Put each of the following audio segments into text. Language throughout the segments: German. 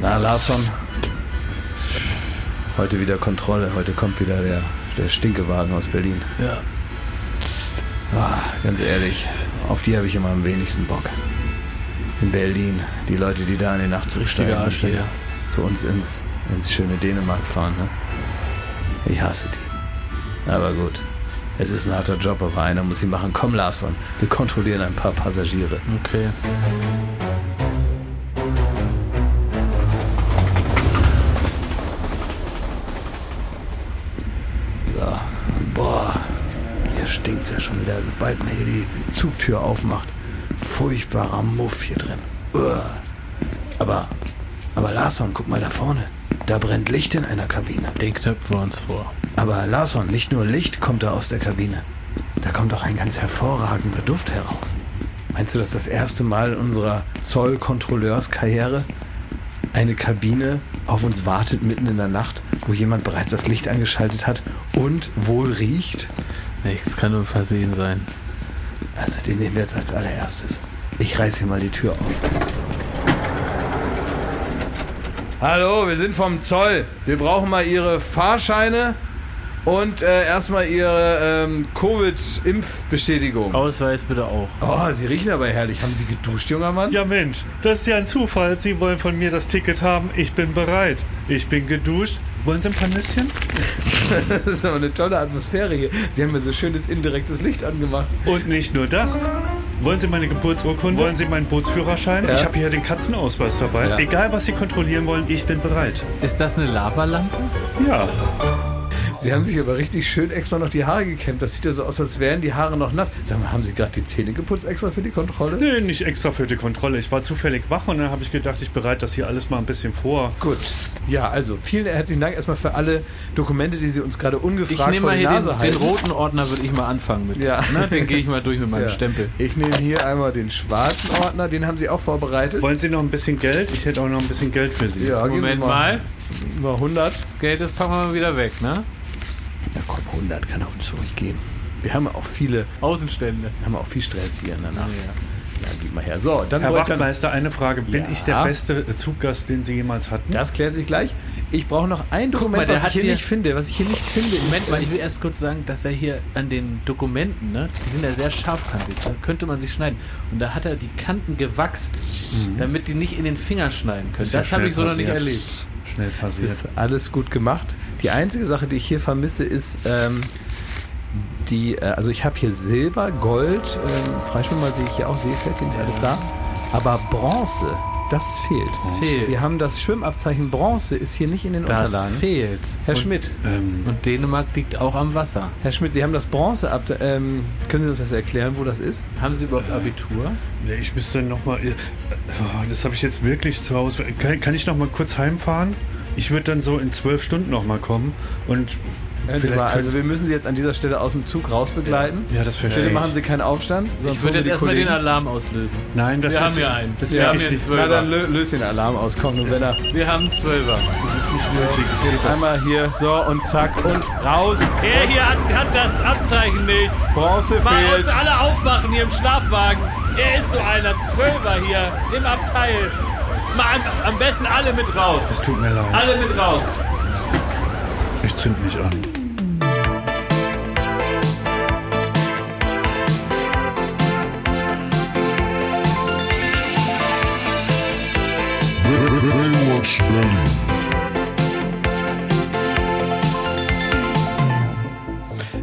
Na, Larsson. Heute wieder Kontrolle. Heute kommt wieder der, der Stinkewagen aus Berlin. Ja. Ah, ganz ehrlich, auf die habe ich immer am wenigsten Bock. In Berlin, die Leute, die da in die Nacht zurücksteigen Arschlöcher. hier zu uns ins, ins schöne Dänemark fahren. Ne? Ich hasse die. Aber gut, es ist ein harter Job, aber einer muss ihn machen. Komm, Larsson, wir kontrollieren ein paar Passagiere. Okay. Hier stinkt's ja schon wieder, sobald man hier die Zugtür aufmacht. Furchtbarer Muff hier drin. Uah. Aber, aber Larsson, guck mal da vorne. Da brennt Licht in einer Kabine. Den knöpfen wir uns vor. Aber Larsson, nicht nur Licht kommt da aus der Kabine. Da kommt auch ein ganz hervorragender Duft heraus. Meinst du, dass das erste Mal in unserer Zollkontrolleurskarriere eine Kabine auf uns wartet mitten in der Nacht, wo jemand bereits das Licht angeschaltet hat und wohl riecht? Nichts kann nur Versehen sein. Also den nehmen wir jetzt als allererstes. Ich reiß hier mal die Tür auf. Hallo, wir sind vom Zoll. Wir brauchen mal Ihre Fahrscheine und äh, erstmal Ihre ähm, Covid-Impfbestätigung. Ausweis bitte auch. Oh, Sie riechen aber herrlich. Haben Sie geduscht, junger Mann? Ja Mensch, das ist ja ein Zufall. Sie wollen von mir das Ticket haben. Ich bin bereit. Ich bin geduscht. Wollen Sie ein paar Nüsschen? Das ist aber eine tolle Atmosphäre hier. Sie haben mir so schönes indirektes Licht angemacht. Und nicht nur das. Wollen Sie meine Geburtsurkunde? Wollen Sie meinen Bootsführerschein? Ja. Ich habe hier den Katzenausweis dabei. Ja. Egal, was Sie kontrollieren wollen, ich bin bereit. Ist das eine Lavalampe? Ja. Sie haben sich aber richtig schön extra noch die Haare gekämmt. Das sieht ja so aus, als wären die Haare noch nass. Sag mal, haben Sie gerade die Zähne geputzt extra für die Kontrolle? Nee, nicht extra für die Kontrolle. Ich war zufällig wach und dann habe ich gedacht, ich bereite das hier alles mal ein bisschen vor. Gut. Ja, also vielen herzlichen Dank erstmal für alle Dokumente, die Sie uns gerade Ich ungefragt nehme vor mal die hier den, Nase den halten. roten Ordner, würde ich mal anfangen mit. Ja. Ne, den gehe ich mal durch mit meinem Ja. Stempel. Ich nehme hier einmal den schwarzen Ordner, den haben Sie auch vorbereitet. Wollen Sie noch ein bisschen Geld? Ich hätte auch noch ein bisschen Geld für Sie. Ja, Moment mal. Mal 100. Geld, das packen wir mal wieder weg, ne? Ja, komm, 100 kann er uns ruhig geben. Wir haben auch viele, Außenstände. haben auch viel Stress hier danach. Ja, gib mal her. So, dann Herr ich dann, Wachtmeister, eine Frage. Bin Ja. ich der beste Zuggast, den Sie jemals hatten? Das klärt sich gleich. Ich brauche noch ein Dokument, mal, was ich hier nicht finde. Was ich hier nicht finde, ist, Moment mal, ich will erst kurz sagen, dass er hier an den Dokumenten, ne, die sind ja sehr scharfkantig, da könnte man sich schneiden. Und da hat er die Kanten gewachst, damit die nicht in den Finger schneiden können. Ja das habe ich so noch nicht erlebt. Schnell Das passiert. ist alles gut gemacht. Die einzige Sache, die ich hier vermisse, ist ähm, die, äh, also ich habe hier Silber, Gold, ähm, Freischwimmer sehe ich hier auch, Seepferdchen ist alles da. Aber Bronze, das fehlt. fehlt. Sie haben das Schwimmabzeichen Bronze, ist hier nicht in den Das Unterlagen. fehlt. Herr Schmidt, Ähm, Und Dänemark liegt auch am Wasser. Herr Schmidt, Sie haben das Bronze ab. Ähm, können Sie uns das erklären, wo das ist? Haben Sie überhaupt Abitur? nee, ich müsste noch mal. äh, oh, Das habe ich jetzt wirklich zu Hause. Kann, kann ich noch mal kurz heimfahren? Ich würde dann so in zwölf Stunden noch mal kommen und mal, also wir müssen Sie jetzt an dieser Stelle aus dem Zug rausbegleiten. ja, das verstehe Bitte ich. machen Sie keinen Aufstand. Sonst Ich würde jetzt wir erstmal den. Alarm auslösen. Nein, das Wir ist, haben hier einen. Das Wir wäre haben nicht. Zwölfer. Na, dann lö löst den Alarm aus, komm, und wenn er Wir haben einen Zwölfer. Das ist nicht nötig. jetzt einmal hier, so und zack und raus. Er hier hat, hat das Abzeichen nicht. Bronze Mal fehlt. uns alle aufwachen hier im Schlafwagen. Er ist so einer Zwölfer hier im Abteil. Mal am, am besten alle mit raus. Es tut mir leid. Alle mit raus. Ich zünd mich an. Baywatch Berlin.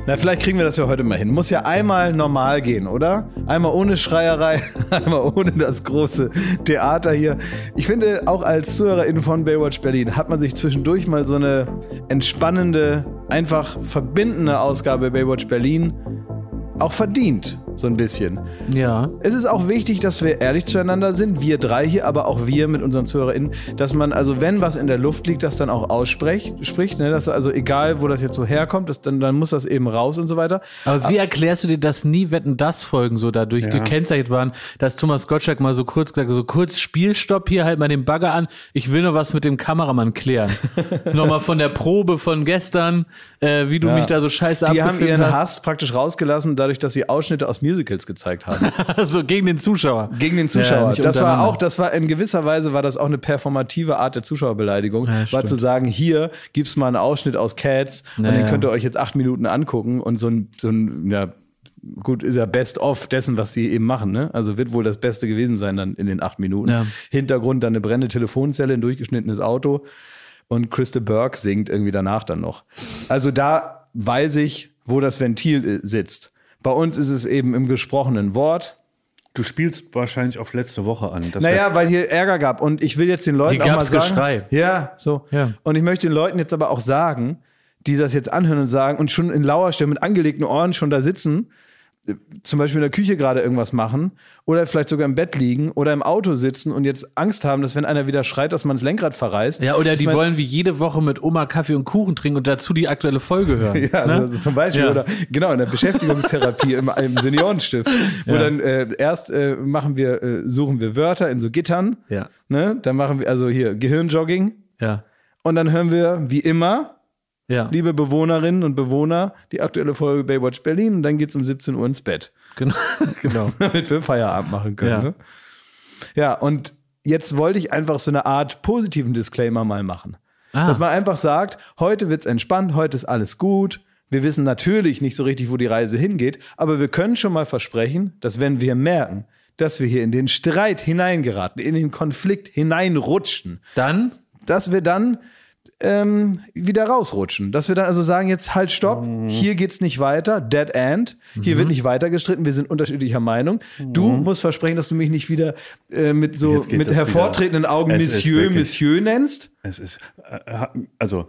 Na, vielleicht kriegen wir das ja heute mal hin. Muss ja einmal normal gehen, oder? Einmal ohne Schreierei, einmal ohne das große Theater hier. Ich finde, auch als ZuhörerInnen von Baywatch Berlin hat man sich zwischendurch mal so eine entspannende, einfach verbindende Ausgabe Baywatch Berlin auch verdient. So ein bisschen. Ja. Es ist auch wichtig, dass wir ehrlich zueinander sind, wir drei hier, aber auch wir mit unseren ZuhörerInnen, dass man also, wenn was in der Luft liegt, das dann auch ausspricht, spricht, ne? dass also egal, wo das jetzt so herkommt, das, dann, dann muss das eben raus und so weiter. Aber wie erklärst du dir, dass nie Wetten das Folgen so dadurch gekennzeichnet waren, dass Thomas Gottschalk mal so kurz gesagt, hat, so kurz Spielstopp hier, halt mal den Bagger an, ich will noch was mit dem Kameramann klären. Nochmal von der Probe von gestern, äh, wie du mich da so scheiße Die haben ihren hast. Hass praktisch rausgelassen, dadurch, dass sie Ausschnitte aus mir Musicals gezeigt haben. so gegen den Zuschauer. Gegen den Ja, Zuschauer. nicht das war auch, das war in gewisser Weise war das auch eine performative Art der Zuschauerbeleidigung, Ja, war zu sagen, hier gibt's mal einen Ausschnitt aus Cats und Ja, den ja. könnt ihr euch jetzt acht Minuten angucken und so ein, so ein ja, gut, ist ja best of dessen, was sie eben machen, ne? Also wird wohl das Beste gewesen sein dann in den acht Minuten. Ja. Hintergrund dann eine brennende Telefonzelle, ein durchgeschnittenes Auto und Christa Burke singt irgendwie danach dann noch. Also da weiß ich, wo das Ventil äh, sitzt. Bei uns ist es eben im gesprochenen Wort. Du spielst wahrscheinlich auf letzte Woche an. Das Naja, weil hier Ärger gab. Und ich will jetzt den Leuten auch mal sagen. Geschrei. Ja, so. Ja. Und ich möchte den Leuten jetzt aber auch sagen, die das jetzt anhören und sagen und schon in lauer Stimme mit angelegten Ohren schon da sitzen, zum Beispiel in der Küche gerade irgendwas machen oder vielleicht sogar im Bett liegen oder im Auto sitzen und jetzt Angst haben, dass wenn einer wieder schreit, dass man das Lenkrad verreißt. Ja, oder die wollen wie jede Woche mit Oma Kaffee und Kuchen trinken und dazu die aktuelle Folge hören. Ja, ne? also zum Beispiel. Ja. Oder genau, in der Beschäftigungstherapie im, im Seniorenstift. Wo Ja. dann äh, erst äh, machen wir, äh, suchen wir Wörter in so Gittern. Ja. Ne? Dann machen wir also hier Gehirnjogging. Ja. Und dann hören wir, wie immer, Ja. liebe Bewohnerinnen und Bewohner, die aktuelle Folge Baywatch Berlin. Und dann geht's um 17 Uhr ins Bett, Genau. genau. damit wir Feierabend machen können. Ja. Ne? ja, und jetzt wollte ich einfach so eine Art positiven Disclaimer mal machen. Ah. Dass man einfach sagt, heute wird's entspannt, heute ist alles gut. Wir wissen natürlich nicht so richtig, wo die Reise hingeht, aber wir können schon mal versprechen, dass wenn wir merken, dass wir hier in den Streit hineingeraten, in den Konflikt hineinrutschen, Dann dass wir dann ähm, wieder rausrutschen. Dass wir dann also sagen, jetzt halt stopp, Mhm. hier geht's nicht weiter, dead end, hier wird nicht weiter gestritten, wir sind unterschiedlicher Meinung. Du musst versprechen, dass du mich nicht wieder äh, mit so Mhm. Mit hervortretenden wieder. Augen Es Monsieur, wirklich- Monsieur nennst. Es ist, äh, also,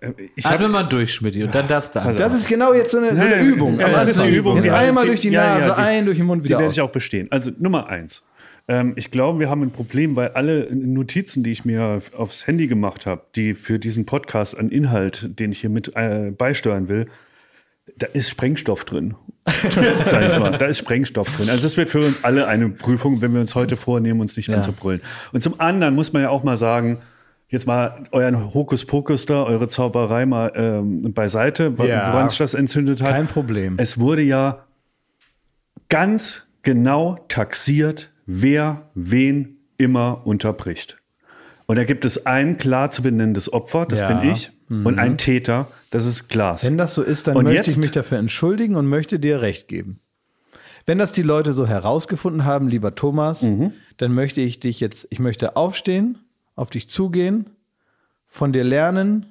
äh, ich habe mal durch, Schmidt, und dann darfst du einfach. Das ist genau jetzt so eine, so eine Ja, Übung. ja, am das ist die Übung. Jetzt Ja, einmal die- durch die ja, Nase ja, die- ein, durch den Mund Die wieder werde aus. ich auch bestehen. Also Nummer eins. Ähm, ich glaube, wir haben ein Problem, weil alle Notizen, die ich mir aufs Handy gemacht habe, die für diesen Podcast an Inhalt, den ich hier mit äh, beisteuern will, da ist Sprengstoff drin. Sag ich mal, da ist Sprengstoff drin. Also das wird für uns alle eine Prüfung, wenn wir uns heute vornehmen, uns nicht Ja. anzubrüllen. Und zum anderen muss man ja auch mal sagen, jetzt mal euren Hokuspokus da, eure Zauberei mal ähm, beiseite, Ja. woran sich das entzündet hat. Kein Problem. Es wurde ja ganz genau taxiert, wer wen immer unterbricht. Und da gibt es ein klar zu benennendes Opfer, das Ja. Mhm. bin ich, und ein Täter, das ist Glas. Wenn das so ist, dann Und möchte jetzt- ich mich dafür entschuldigen und möchte dir recht geben. Wenn das die Leute so herausgefunden haben, lieber Thomas, Mhm. dann möchte ich dich jetzt, ich möchte aufstehen, auf dich zugehen, von dir lernen.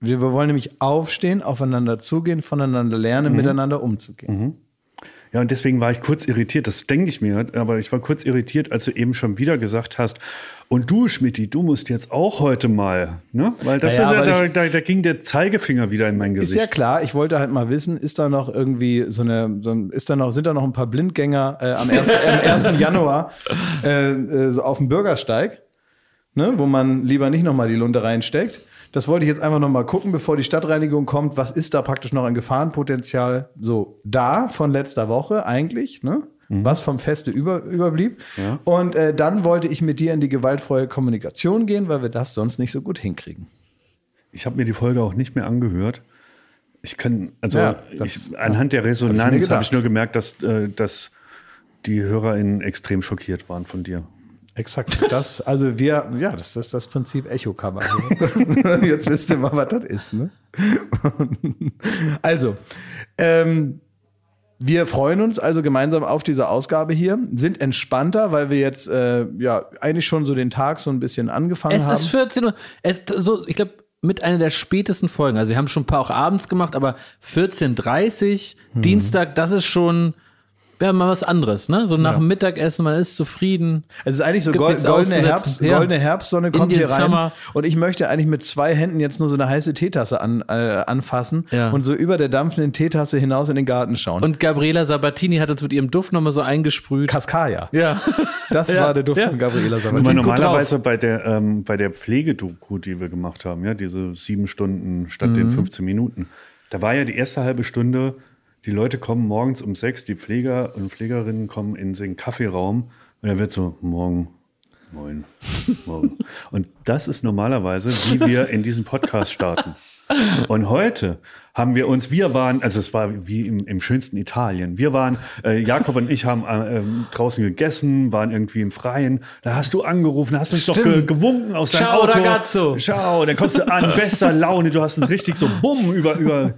Wir wir wollen nämlich aufstehen, aufeinander zugehen, voneinander Mhm. lernen, miteinander umzugehen. Ja, und deswegen war ich kurz irritiert, das denke ich mir, aber ich war kurz irritiert, als du eben schon wieder gesagt hast, und du, Schmidti, du musst jetzt auch heute mal, ne? Weil das Naja, ist ja, da, da, da ging der Zeigefinger wieder in mein Ist Gesicht. ja klar, ich wollte halt mal wissen, ist da noch irgendwie so eine, so ein, ist da noch, sind da noch ein paar Blindgänger äh, am, 1., am 1. Januar äh, äh, so auf dem Bürgersteig, ne, wo man lieber nicht nochmal die Lunte reinsteckt. Das wollte ich jetzt einfach nochmal gucken, bevor die Stadtreinigung kommt. Was ist da praktisch noch an Gefahrenpotenzial so da von letzter Woche eigentlich, ne? Was vom Feste über, überblieb. Ja. Und äh, dann wollte ich mit dir in die gewaltfreie Kommunikation gehen, weil wir das sonst nicht so gut hinkriegen. Ich habe mir die Folge auch nicht mehr angehört. Ich kann, also Ja, das- ich, anhand der hab ich Resonanz habe gedacht. ich nur gemerkt, dass, äh, dass die HörerInnen extrem schockiert waren von dir. Exakt. Das, also wir, ja, das ist das Prinzip Echo-Kammer. Jetzt wisst ihr mal, was das ist. Ne? Also, ähm, wir freuen uns also gemeinsam auf diese Ausgabe hier, sind entspannter, weil wir jetzt äh, ja eigentlich schon so den Tag so ein bisschen angefangen Es haben. ist 14 Uhr. Es, so, ich glaube, mit einer der spätesten Folgen. Also wir haben schon ein paar auch abends gemacht, aber 14.30 Mhm. Dienstag, das ist schon ja, mal was anderes, ne? So nach dem Mittagessen, man ist zufrieden. Es ist eigentlich so gold, goldene. Herbst, Ja. goldene Herbstsonne kommt Indian hier rein. Summer. Und ich möchte eigentlich mit zwei Händen jetzt nur so eine heiße Teetasse an, äh, anfassen Ja. und so über der dampfenden Teetasse hinaus in den Garten schauen. Und Gabriela Sabatini hat uns mit ihrem Duft nochmal so eingesprüht. Cascaia. Ja. Das Ja, war der Duft ja. von Gabriela Sabatini. gut normalerweise bei der, ähm, bei der Pflegedoku, die wir gemacht haben, ja, diese sieben Stunden statt Mhm. den 15 Minuten, da war ja die erste halbe Stunde, die Leute kommen morgens um sechs, die Pfleger und Pflegerinnen kommen in den Kaffeeraum und da wird so, morgen, moin, morgen. Und das ist normalerweise, wie wir in diesen Podcast starten. Und heute haben wir uns, wir waren, also es war wie im, im schönsten Italien. Wir waren, äh, Jakob und ich haben äh, ähm, draußen gegessen, waren irgendwie im Freien. Da hast du angerufen, hast uns doch ge gewunken aus deinem Ciao, Auto. ragazzo. Ciao, dann kommst du an, bester Laune, du hast uns richtig so bumm über, über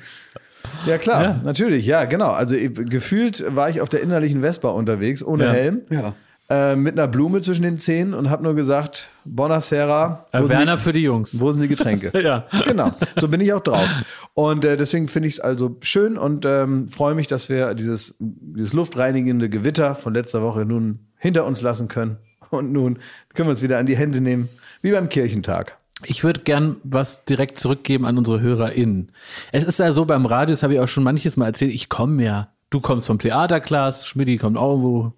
Ja, klar, natürlich, ja, genau. Also gefühlt war ich auf der innerlichen Vespa unterwegs, ohne Ja. Helm, ja. äh, mit einer Blume zwischen den Zähnen und habe nur gesagt, Bonasera, wo, Äh, sind Werner die, für die Jungs. wo sind die Getränke? Ja. Genau, so bin ich auch drauf. Und äh, deswegen finde ich es also schön und ähm, freue mich, dass wir dieses, dieses luftreinigende Gewitter von letzter Woche nun hinter uns lassen können. Und nun können wir uns wieder an die Hände nehmen, wie beim Kirchentag. Ich würde gern was direkt zurückgeben an unsere HörerInnen. Es ist ja so beim Radio, das habe ich auch schon manches Mal erzählt, ich komme ja. Du kommst vom Theaterclass, Schmidti kommt auch irgendwo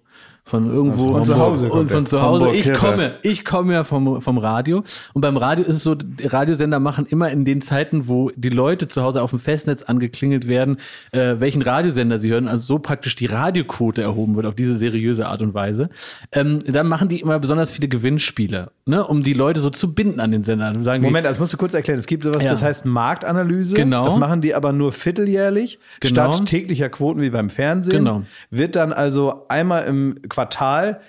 von irgendwo. Von zu Hause Und von zu Hause. Ich komme, ich komme ja vom, vom Radio. Und beim Radio ist es so, die Radiosender machen immer in den Zeiten, wo die Leute zu Hause auf dem Festnetz angeklingelt werden, äh, welchen Radiosender sie hören, also so praktisch die Radioquote erhoben wird auf diese seriöse Art und Weise. Ähm, dann machen die immer besonders viele Gewinnspiele, ne, um die Leute so zu binden an den Sendern. Sagen die, Moment, das musst du kurz erklären. Es gibt sowas, Ja. das heißt Marktanalyse. Genau. Das machen die aber nur vierteljährlich, Genau. statt täglicher Quoten wie beim Fernsehen. Genau. Wird dann also einmal im Quartal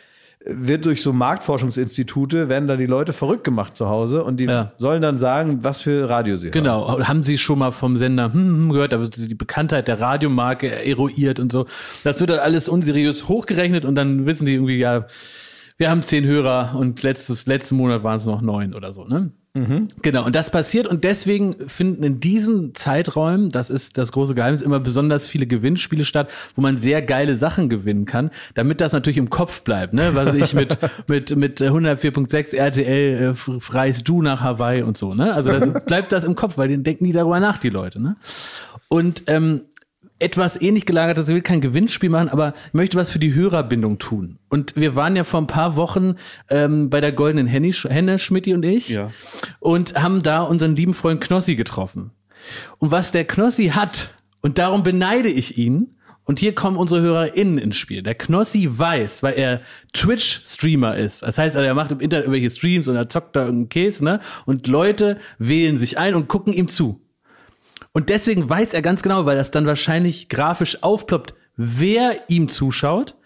wird durch so Marktforschungsinstitute, werden da die Leute verrückt gemacht zu Hause und die Ja. sollen dann sagen, was für Radio sie hören. Genau, haben Sie schon mal vom Sender hm, hm, gehört, da wird die Bekanntheit der Radiomarke eruiert und so. Das wird dann alles unseriös hochgerechnet und dann wissen die irgendwie, ja, wir haben zehn Hörer und letztes, letzten Monat waren es noch neun oder so, ne? Genau, und das passiert und deswegen finden in diesen Zeiträumen, das ist das große Geheimnis, immer besonders viele Gewinnspiele statt, wo man sehr geile Sachen gewinnen kann, damit das natürlich im Kopf bleibt, ne? Was ich mit, mit, mit 104.6 RTL äh, f- reist du nach Hawaii und so, ne? Also das bleibt das im Kopf, weil die denken nie darüber nach, die Leute, ne? Und ähm, etwas ähnlich gelagertes, ich will kein Gewinnspiel machen, aber ich möchte was für die Hörerbindung tun. Und wir waren ja vor ein paar Wochen ähm, bei der Goldenen Henny, Henne, Schmidti und ich Ja. und haben da unseren lieben Freund Knossi getroffen. Und was der Knossi hat, und darum beneide ich ihn, und hier kommen unsere HörerInnen ins Spiel. Der Knossi weiß, weil er Twitch-Streamer ist. Das heißt, also er macht im Internet irgendwelche Streams und er zockt da irgendeinen Käse, ne? Und Leute wählen sich ein und gucken ihm zu. Und deswegen weiß er ganz genau, weil das dann wahrscheinlich grafisch aufploppt, wer ihm zuschaut,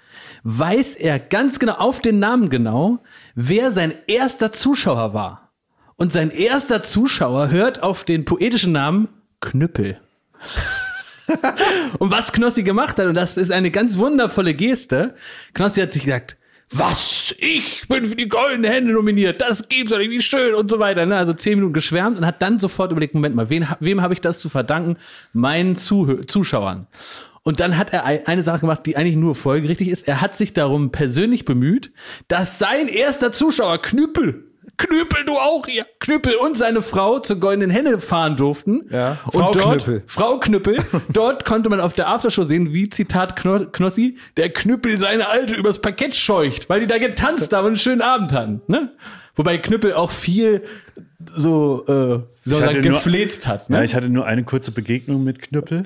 weiß er ganz genau auf den Namen genau, wer sein erster Zuschauer war. Und sein erster Zuschauer hört auf den poetischen Namen Knüppel. und was Knossi gemacht hat, und das ist eine ganz wundervolle Geste, Knossi hat sich gesagt, was? Ich bin für die goldene Hände nominiert. Das gibt's doch nicht, wie schön und so weiter. Ne? Also zehn Minuten geschwärmt und hat dann sofort überlegt, Moment mal, wen, wem habe ich das zu verdanken? Meinen Zuhö Zuschauern. Und dann hat er ei- eine Sache gemacht, die eigentlich nur folgerichtig ist. Er hat sich darum persönlich bemüht, dass sein erster Zuschauer, Knüppel, Knüppel, du auch hier, Knüppel und seine Frau zur Goldenen Henne fahren durften. Ja, und Frau dort, Knüppel. Frau Knüppel. Dort konnte man auf der Aftershow sehen, wie Zitat Kno Knossi, der Knüppel seine Alte übers Parkett scheucht, weil die da getanzt haben und einen schönen Abend hatten. Ne? Wobei Knüppel auch viel so, äh, hatte sagen, nur- gefläzt hat. Ne? Ja, ich hatte nur eine kurze Begegnung mit Knüppel.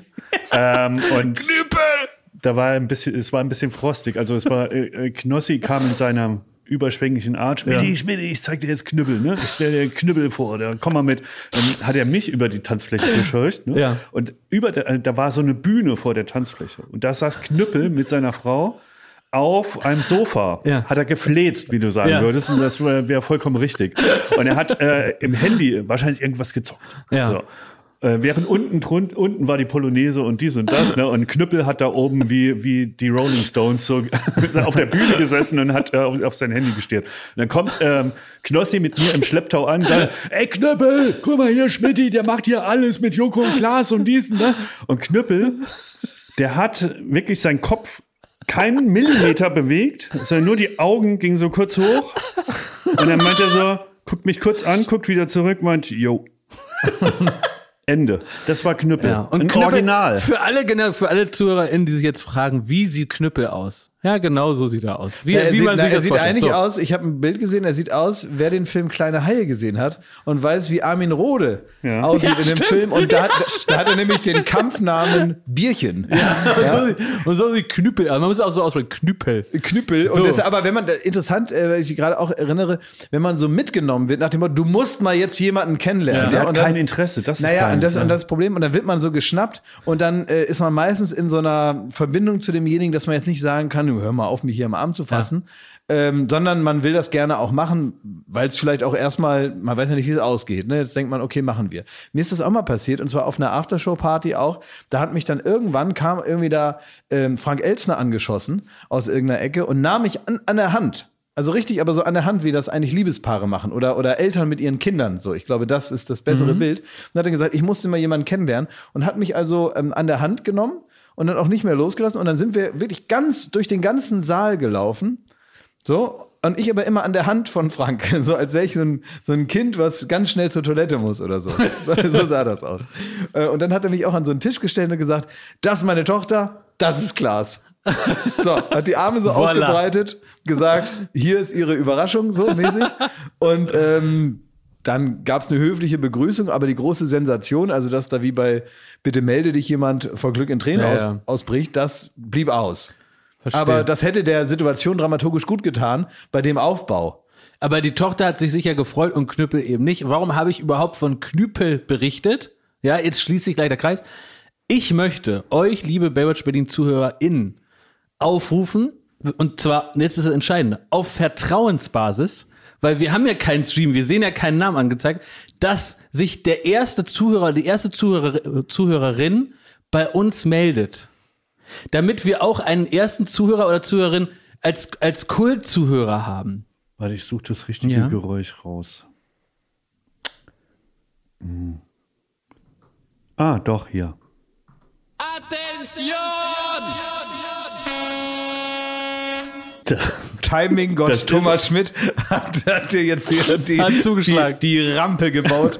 ähm, und Knüppel! da war ein bisschen, es war ein bisschen frostig. Also es war, äh, äh, Knossi kam in seiner überschwänglichen Art, Schmidti, Ja. Schmidti, ich zeig dir jetzt Knüppel, ne? Ich stell dir Knüppel vor, da komm mal mit. Dann hat er mich über die Tanzfläche gescheucht, ne? Ja. Und über der, äh, da war so eine Bühne vor der Tanzfläche. Und da saß Knüppel mit seiner Frau auf einem Sofa. Ja. Hat er gefläzt, wie du sagen Ja. würdest. Und das wäre wär vollkommen richtig. Und er hat äh, im Handy wahrscheinlich irgendwas gezockt. Ja. So. Äh, während unten drun, unten war die Polonaise und dies und das, ne? Und Knüppel hat da oben wie, wie die Rolling Stones so auf der Bühne gesessen und hat äh, auf, auf sein Handy gestiert. Und dann kommt ähm, Knossi mit mir im Schlepptau an und sagt, ey Knüppel, guck mal hier, Schmidti, der macht hier alles mit Joko und Klaas und dies und das. Und Knüppel, der hat wirklich seinen Kopf keinen Millimeter bewegt, sondern nur die Augen gingen so kurz hoch. Und dann meint er so, guckt mich kurz an, guckt wieder zurück, meint, yo. Ende. Das war Knüppel. Ja, und Knüppel, Original. Für alle, für alle ZuhörerInnen, die sich jetzt fragen, wie sieht Knüppel aus? Ja, genau so sieht er aus. Wie, Ja, er wie sieht, man na, sich er das sieht vorstellt. eigentlich So. aus, ich habe ein Bild gesehen, er sieht aus, wer den Film Kleine Haie gesehen hat und weiß, wie Armin Rohde Ja. aussieht Ja, in dem stimmt. Film. Und da, hat- da hat er nämlich den Kampfnamen Bierchen. Und, so, sieht- so sieht Knüppel. Also man muss auch so aussprechen, Knüppel. Knüppel. So. Und das, aber wenn man, interessant, äh, weil ich gerade auch erinnere, wenn man so mitgenommen wird nach dem Motto, du musst mal jetzt jemanden kennenlernen. Ja. Der hat und dann- kein Interesse. Das ist Naja, und das, und das Problem, und dann wird man so geschnappt und dann äh, ist man meistens in so einer Verbindung zu demjenigen, dass man jetzt nicht sagen kann, hör mal auf, mich hier am Arm zu fassen, ähm, sondern man will das gerne auch machen, weil es vielleicht auch erstmal, man weiß ja nicht, wie es ausgeht. Ne? Jetzt denkt man, okay, machen wir. Mir ist das auch mal passiert und zwar auf einer Aftershow-Party auch. Da hat mich dann irgendwann kam irgendwie da ähm, Frank Elzner angeschossen aus irgendeiner Ecke und nahm mich an, an der Hand. Also richtig, aber so an der Hand, wie das eigentlich Liebespaare machen oder, oder Eltern mit ihren Kindern. So, ich glaube, das ist das bessere Bild. Und hat er gesagt, ich musste mal jemanden kennenlernen und hat mich also ähm, an der Hand genommen und dann auch nicht mehr losgelassen. Und dann sind wir wirklich ganz durch den ganzen Saal gelaufen. So, und ich aber immer an der Hand von Frank, so als wäre ich so ein, so ein Kind, was ganz schnell zur Toilette muss oder so. So, so sah das aus. Äh, Und dann hat er mich auch an so einen Tisch gestellt und gesagt, das ist meine Tochter, das ist Klaas. So, hat die Arme so Voilà. ausgebreitet, gesagt, hier ist ihre Überraschung, so mäßig. Und ähm, dann gab es eine höfliche Begrüßung, aber die große Sensation, also dass da wie bei Bitte melde dich jemand vor Glück in Tränen Ja, aus, ja. ausbricht, das blieb aus. Verstehe. Aber das hätte der Situation dramaturgisch gut getan, bei dem Aufbau. Aber die Tochter hat sich sicher gefreut und Knüppel eben nicht. Warum habe ich überhaupt von Knüppel berichtet? Ja, jetzt schließt sich gleich der Kreis. Ich möchte euch, liebe Baywatch Berlin ZuhörerInnen, aufrufen, und zwar, jetzt ist das Entscheidende, auf Vertrauensbasis, weil wir haben ja keinen Stream, wir sehen ja keinen Namen angezeigt, dass sich der erste Zuhörer, die erste Zuhörer, Zuhörerin bei uns meldet. Damit wir auch einen ersten Zuhörer oder Zuhörerin als, als Kultzuhörer haben. Warte, ich suche das richtige Ja. Geräusch raus. Hm. Ah, doch, hier. Timing Gott Thomas Schmidt hat, hat dir jetzt hier die, Hat zugeschlagen. die, die Rampe gebaut.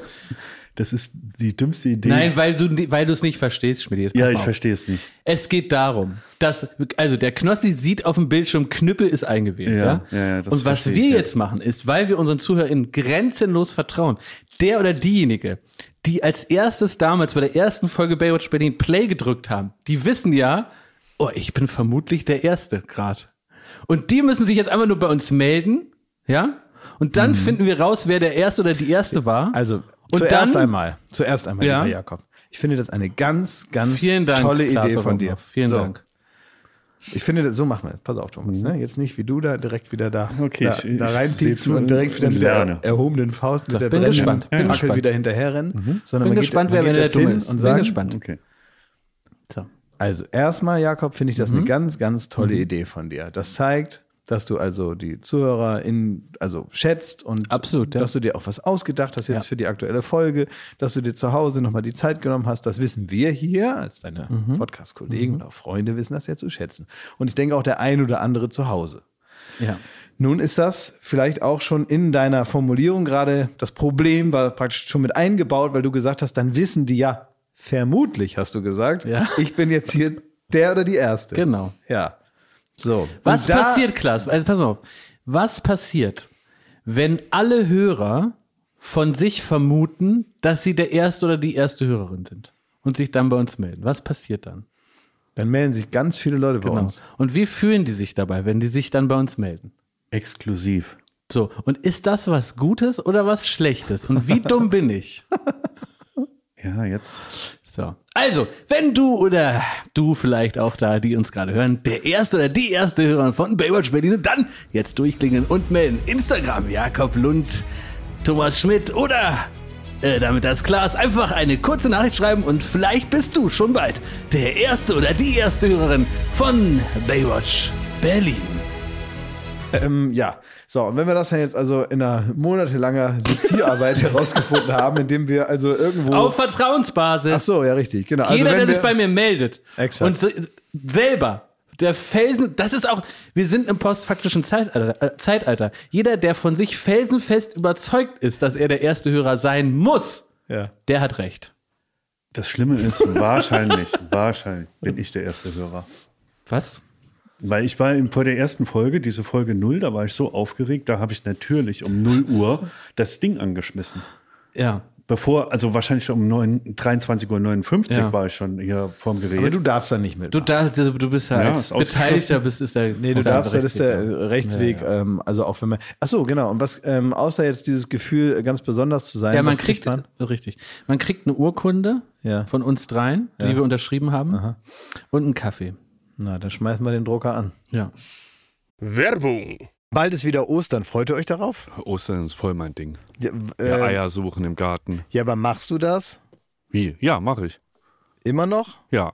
Das ist die dümmste Idee. Nein, weil du weil du es nicht verstehst, Schmidt. Ja, ich verstehe es nicht. Es geht darum, dass also der Knossi sieht auf dem Bildschirm Knüppel ist eingewählt, ja. Ja, ja, ja, das Und was wir ich, ja. jetzt machen, ist, weil wir unseren ZuhörerInnen grenzenlos vertrauen, der oder diejenige, die als erstes damals bei der ersten Folge Baywatch Berlin Play gedrückt haben, die wissen ja, oh, ich bin vermutlich der Erste grad. Und die müssen sich jetzt einfach nur bei uns melden, ja? Und Mhm. dann finden wir raus, wer der Erste oder die Erste war. Also Und zuerst dann- einmal, zuerst einmal, Ja. lieber Jakob. Ich finde das eine ganz, ganz Dank, tolle Klaas Idee von dir. Vielen so. Dank. Ich finde, das, so machen wir. Pass auf, Thomas. Ne? Jetzt nicht wie du da direkt wieder da, Okay, da, ich- da zu und direkt wieder mit der erhobenen Faust, mit So, der bin brennenden gespannt, Fackel gespannt. wieder hinterherrennen. Sondern Bin man gespannt, geht, wer man wenn geht der Dumme ist. Und Bin sagt, gespannt. Okay. So. Also erstmal, Jakob, finde ich das Mhm. eine ganz, ganz tolle Idee von dir. Das zeigt, dass du also die Zuhörer in, also schätzt und Absolut, ja. dass du dir auch was ausgedacht hast jetzt Ja. für die aktuelle Folge, dass du dir zu Hause nochmal die Zeit genommen hast. Das wissen wir hier als deine Mhm. Podcast-Kollegen und auch Freunde wissen das ja zu schätzen. Und ich denke auch der ein oder andere zu Hause. Ja. Nun ist das vielleicht auch schon in deiner Formulierung gerade das Problem war praktisch schon mit eingebaut, weil du gesagt hast, dann wissen die ja, vermutlich hast du gesagt, Ja. ich bin jetzt hier der oder die Erste. Genau. Ja. So. Was passiert, Klaas? Also pass mal auf. Was passiert, wenn alle Hörer von sich vermuten, dass sie der erste oder die erste Hörerin sind und sich dann bei uns melden? Was passiert dann? Dann melden sich ganz viele Leute bei Genau. uns. Und wie fühlen die sich dabei, wenn die sich dann bei uns melden? Exklusiv. So, und ist das was Gutes oder was Schlechtes? Und wie dumm bin ich? Ja, jetzt. So. Also, wenn du oder du vielleicht auch da, die uns gerade hören, der erste oder die erste Hörer von Baywatch Berlin dann jetzt durchklingen und melden. Instagram Jakob Lund, Thomas Schmidt oder äh, damit das klar ist, einfach eine kurze Nachricht schreiben und vielleicht bist du schon bald der erste oder die erste Hörerin von Baywatch Berlin. Ähm, ja. So, und wenn wir das dann jetzt also in einer monatelanger Sezierarbeit herausgefunden haben, indem wir also irgendwo. Auf Vertrauensbasis. Ach so, ja, richtig. Genau. Also Jeder, wenn der wir, sich bei mir meldet Exakt. und se- selber der Felsen, das ist auch, wir sind im postfaktischen Zeitalter, äh, Zeitalter. Jeder, der von sich felsenfest überzeugt ist, dass er der erste Hörer sein muss, Ja. der hat recht. Das Schlimme ist, wahrscheinlich, wahrscheinlich bin ich der erste Hörer. Was? Weil ich war vor der ersten Folge, diese Folge 0, da war ich so aufgeregt, da habe ich natürlich um 0 Uhr das Ding angeschmissen. Ja. Bevor, also wahrscheinlich um 9 23.59 Uhr Ja. war ich schon hier vorm Gerät. Aber du darfst da nicht mit. Du, da, also du bist ja, Ja, als. Beteiligter bist, ist der. Nee, du darfst, das ist der Rechtsweg, Ähm, also auch wenn man. Ach so, genau. Und was, ähm, außer jetzt dieses Gefühl, äh, ganz besonders zu sein, Ja, man kriegt, man? richtig. Man kriegt eine Urkunde Ja. von uns dreien, die wir unterschrieben haben, und einen Kaffee. Na, dann schmeißen wir den Drucker an. Ja. Werbung. Bald ist wieder Ostern. Freut ihr euch darauf? Ostern ist voll mein Ding. Ja, w- Ja, äh, Eier suchen im Garten. ja aber machst du das Wie? Ja, mache ich. immer noch? Ja.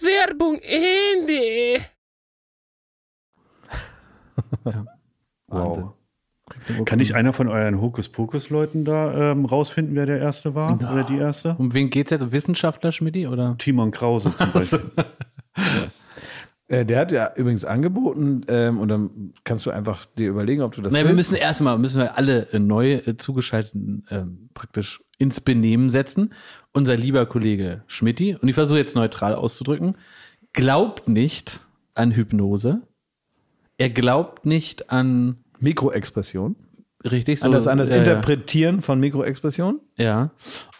Werbung Ende. Wahnsinn. Kann nicht einer von euren Hokuspokus-Leuten da ähm, rausfinden, wer der Erste war oder die Erste? Um wen geht's jetzt? Um Wissenschaftler, Schmidti, oder? Timon Krause zum Beispiel. Äh, der hat ja übrigens angeboten ähm, und dann kannst du einfach dir überlegen, ob du das Nein, wir müssen erstmal, müssen wir alle äh, neu äh, zugeschalteten ähm, praktisch ins Benehmen setzen. Unser lieber Kollege Schmidti, und ich versuche jetzt neutral auszudrücken, glaubt nicht an Hypnose. Er glaubt nicht an, Mikroexpression. Richtig so. An das, an das ja, Interpretieren von Mikroexpression. Ja. ja.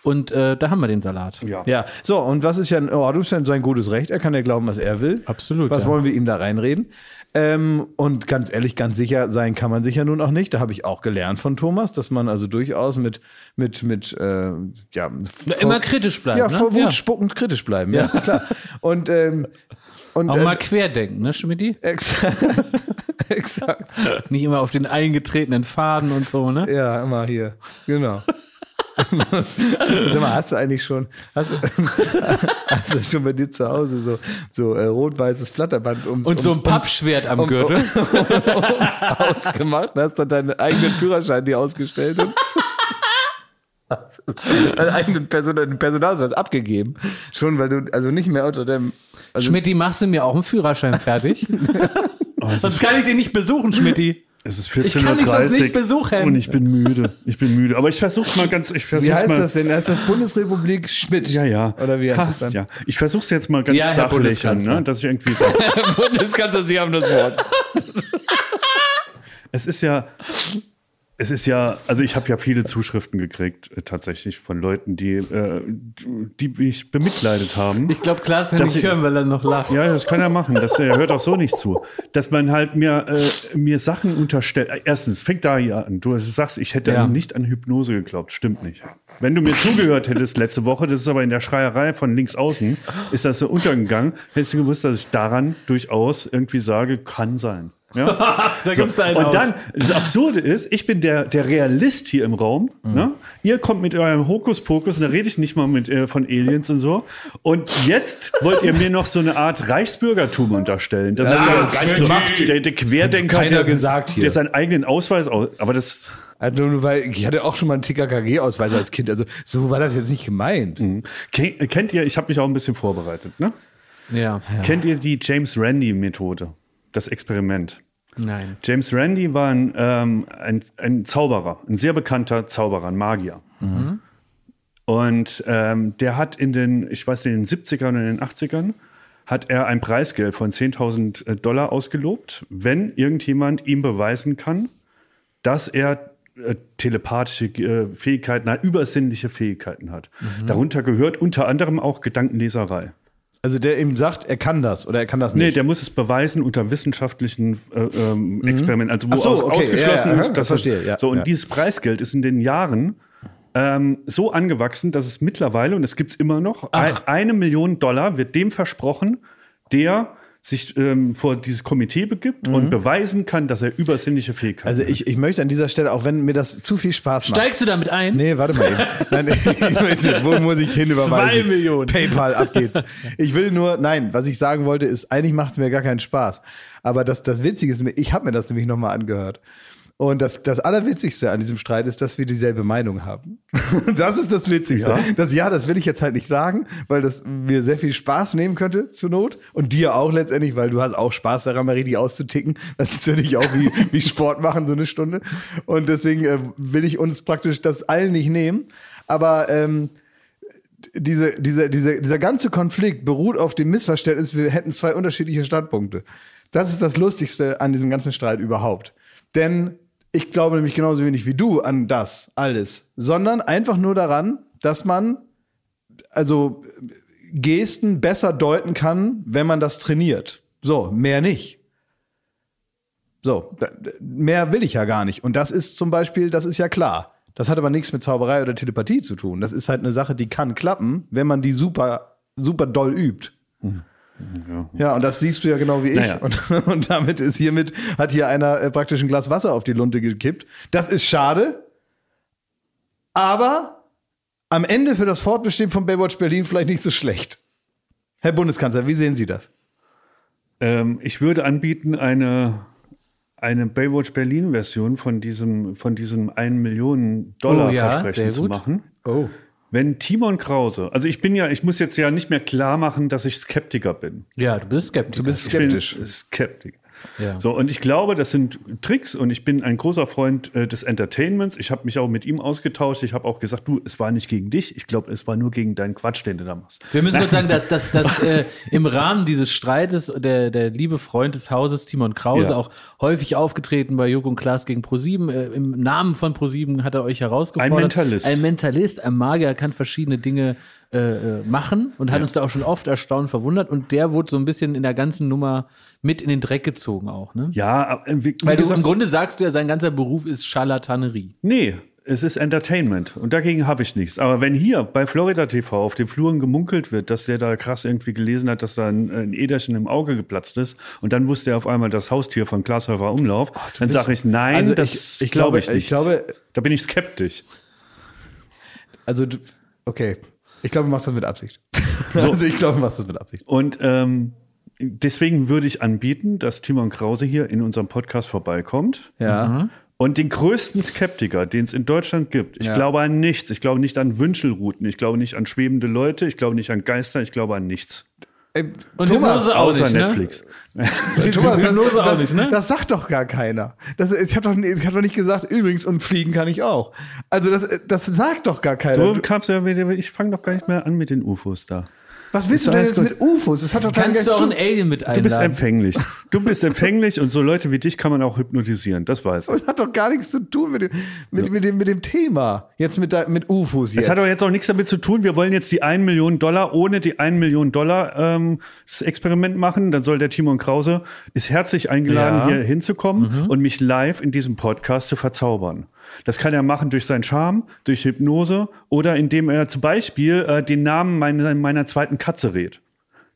Und äh, da haben wir den Salat. ja. Ja, so, und was ist ja, oh, das ist ja sein gutes Recht. Er kann ja glauben, was er will. Absolut, Was ja. wollen wir ihm da reinreden? Ähm, und ganz ehrlich, ganz sicher sein kann man sich ja nun auch nicht. Da habe ich auch gelernt von Thomas, dass man also durchaus mit, mit, mit, äh, ja, Na, immer kritisch bleiben. ja, ne? vor Wut Ja. spuckend kritisch bleiben. Ja, klar. Und, ähm, und Auch äh, mal querdenken, ne, Schmidti? exakt. Nicht immer auf den eingetretenen Faden und so, ne? Ja, immer hier. Genau. Also, mal, hast du eigentlich schon, hast du, hast du schon bei dir zu Hause so, so äh, rot-weißes Flatterband ums, Und so ein Pappschwert am Gürtel. ums Haus gemacht und hast dann deinen eigenen Führerschein dir ausgestellt und deinen eigenen Person, deinen Personalausweis abgegeben. Schon, weil du also nicht mehr unter dem also, Schmidti, machst du mir auch einen Führerschein fertig? Sonst kann ich den nicht besuchen, Schmidti. Es ist 14.30 Ich kann dich sonst nicht besuchen. Und ich bin müde. Ich bin müde. Aber ich versuch's mal ganz. Ich versuch's Wie heißt mal, das denn? Heißt das Bundesrepublik Schmidt? Ja, ja. Oder wie heißt Ha, das dann? Ja. Ich versuch's jetzt mal ganz Ja, sachlich, Bundeskanzler. ne, dass ich irgendwie sage. Bundeskanzler, Sie haben das Wort. es ist ja. Es ist ja, also ich habe ja viele Zuschriften gekriegt, äh, tatsächlich von Leuten, die, äh, die mich bemitleidet haben. Ich glaube, Klaas kann nicht hören, weil er noch lacht. Ja, das kann er machen. Das, er hört auch so nicht zu. Dass man halt mir, äh, mir Sachen unterstellt. Erstens, fängt da hier an. Du sagst, ich hätte Ja. nicht an Hypnose geglaubt. Stimmt nicht. Wenn du mir zugehört hättest letzte Woche, das ist aber in der Schreierei von links außen, ist das so untergegangen, hättest du gewusst, dass ich daran durchaus irgendwie sage, kann sein. Ja? Da gibt's da einen Und aus. dann, das Absurde ist, ich bin der, der Realist hier im Raum. Ne? Ihr kommt mit eurem Hokuspokus, und da rede ich nicht mal mit, äh, von Aliens und so. Und jetzt wollt ihr mir noch so eine Art Reichsbürgertum unterstellen. Das Ja, ist der, gar nicht so, gemacht. der, der Querdenker, Keiner der, gesagt hier. der seinen eigenen Ausweis aus. Aber das Also, nur weil ich hatte auch schon mal einen TKKG-Ausweis als Kind. Also so war das jetzt nicht gemeint. Ken- kennt ihr, ich habe mich auch ein bisschen vorbereitet, ne? Ja. Kennt ihr die James Randi-Methode? Das Experiment. Nein. James Randi war ein, ähm, ein, ein Zauberer, ein sehr bekannter Zauberer, ein Magier. Und ähm, der hat in den, ich weiß nicht, in den 70ern und in den 80ern, hat er ein Preisgeld von 10.000 Dollar ausgelobt, wenn irgendjemand ihm beweisen kann, dass er äh, telepathische äh, Fähigkeiten, na, übersinnliche Fähigkeiten hat. Darunter gehört unter anderem auch Gedankenleserei. Also der ihm sagt, er kann das oder er kann das Nee, nicht. der muss es beweisen unter wissenschaftlichen äh, ähm, Experimenten. Also wo so, aus, okay, ausgeschlossen ja, ja, ist, dass das er- verstehe, ja, so und dieses Preisgeld ist in den Jahren ähm, so angewachsen, dass es mittlerweile und es gibt es immer noch ein, eine Million Dollar wird dem versprochen, der sich ähm, vor dieses Komitee begibt und beweisen kann, dass er übersinnliche Fähigkeiten Mhm. also hat. ich, ich möchte an dieser Stelle, auch wenn mir das zu viel Spaß macht. Steigst du damit ein? Nee, warte mal eben. Nein, ich möchte, wo muss ich hin überweisen? Zwei Millionen. PayPal, ab geht's. Ich will nur, nein, was ich sagen wollte, ist, eigentlich macht es mir gar keinen Spaß. Aber das, das Witzige ist, ich habe mir das nämlich nochmal angehört. Und das, das Allerwitzigste an diesem Streit ist, dass wir dieselbe Meinung haben. Das ist das Witzigste. Ja? Das ja, das will ich jetzt halt nicht sagen, weil das mir sehr viel Spaß nehmen könnte zur Not. Und dir auch letztendlich, weil du hast auch Spaß daran, mal richtig auszuticken. Das ist für dich auch wie, wie Sport machen, so eine Stunde. Und deswegen äh, will ich uns praktisch das allen nicht nehmen. Aber ähm, diese, diese, diese, dieser ganze Konflikt beruht auf dem Missverständnis, wir hätten zwei unterschiedliche Standpunkte. Das ist das Lustigste an diesem ganzen Streit überhaupt. Denn ich glaube nämlich genauso wenig wie du an das alles, sondern einfach nur daran, dass man also Gesten besser deuten kann, wenn man das trainiert. So, mehr nicht. So, mehr will ich ja gar nicht. Und das ist zum Beispiel, das ist ja klar. Das hat aber nichts mit Zauberei oder Telepathie zu tun. Das ist halt eine Sache, die kann klappen, wenn man die super, super doll übt. Ja, und das siehst du ja genau wie ich. Naja. Und, und damit ist hiermit, hat hier einer äh, praktisch ein Glas Wasser auf die Lunte gekippt. Das ist schade, aber am Ende für das Fortbestehen von Baywatch Berlin vielleicht nicht so schlecht. Herr Bundeskanzler, wie sehen Sie das? Ähm, ich würde anbieten, eine, eine Baywatch Berlin-Version von diesem, von diesem 1 Millionen Dollar Oh ja, Versprechen zu machen. Oh. Wenn Timon Krause, also ich bin ja, ich muss jetzt ja nicht mehr klar machen, dass ich Skeptiker bin. Ja, du bist skeptisch. Du bist Ich bin skeptisch. Skeptiker. Ja. So, und ich glaube, das sind Tricks und ich bin ein großer Freund äh, des Entertainments. Ich habe mich auch mit ihm ausgetauscht. Ich habe auch gesagt, du, es war nicht gegen dich. Ich glaube, es war nur gegen deinen Quatsch, den du da machst. Wir müssen kurz sagen, dass, dass, dass äh, im Rahmen dieses Streites der, der liebe Freund des Hauses, Timon Krause, Ja. auch häufig aufgetreten bei Joko und Klaas gegen ProSieben. Äh, Im Namen von ProSieben hat er euch herausgefordert. Ein Mentalist. Ein Mentalist, ein Magier, kann verschiedene Dinge äh, äh, machen und hat uns da auch schon oft erstaunt, verwundert. Und der wurde so ein bisschen in der ganzen Nummer mit in den Dreck gezogen auch. Ne? Ja, aber, äh, wie, Weil du im Grunde sagst du ja, sein ganzer Beruf ist Scharlatanerie. Nee, es ist Entertainment und dagegen habe ich nichts. Aber wenn hier bei Florida TV auf den Fluren gemunkelt wird, dass der da krass irgendwie gelesen hat, dass da ein, ein Äderchen im Auge geplatzt ist und dann wusste er auf einmal das Haustier von Glashäufer Umlauf, dann sage ich nein, Also das ich, ich glaube, ich nicht. ich glaube, da bin ich skeptisch. also okay, ich glaube, du machst das mit Absicht. Also ich glaube, du machst das mit Absicht. Und ähm, deswegen würde ich anbieten, dass Timon Krause hier in unserem Podcast vorbeikommt. Ja. Und den größten Skeptiker, den es in Deutschland gibt, ich Ja. glaube an nichts. Ich glaube nicht an Wünschelrouten, ich glaube nicht an schwebende Leute, ich glaube nicht an Geister, ich glaube an nichts. Ey, Und Thomas, Hypnose auch Außer nicht, ne? Netflix. Thomas, das, auch das, nicht, ne? das sagt doch gar keiner. Das, ich habe doch, ich hab doch nicht gesagt, übrigens, und fliegen kann ich auch. Also das, das sagt doch gar keiner. So kam's ja wieder, ich fange doch gar nicht mehr an mit den UFOs da. Was willst du denn jetzt mit UFOs? Das hat doch Kannst du auch einen. Alien mit Du bist einladen? empfänglich. Du bist empfänglich und so Leute wie dich kann man auch hypnotisieren, das weiß ich. Das hat doch gar nichts zu tun mit dem, mit, mit dem, mit dem Thema. Jetzt mit, mit UFOs jetzt. Das hat doch jetzt auch nichts damit zu tun. Wir wollen jetzt die 1 Million Dollar ohne die 1 Million Dollar ähm, das Experiment machen. Dann soll der Timon Krause ist herzlich eingeladen, Ja. hier hinzukommen und mich live in diesem Podcast zu verzaubern. Das kann er machen durch seinen Charme, durch Hypnose oder indem er zum Beispiel äh, den Namen meiner, meiner zweiten Katze rät.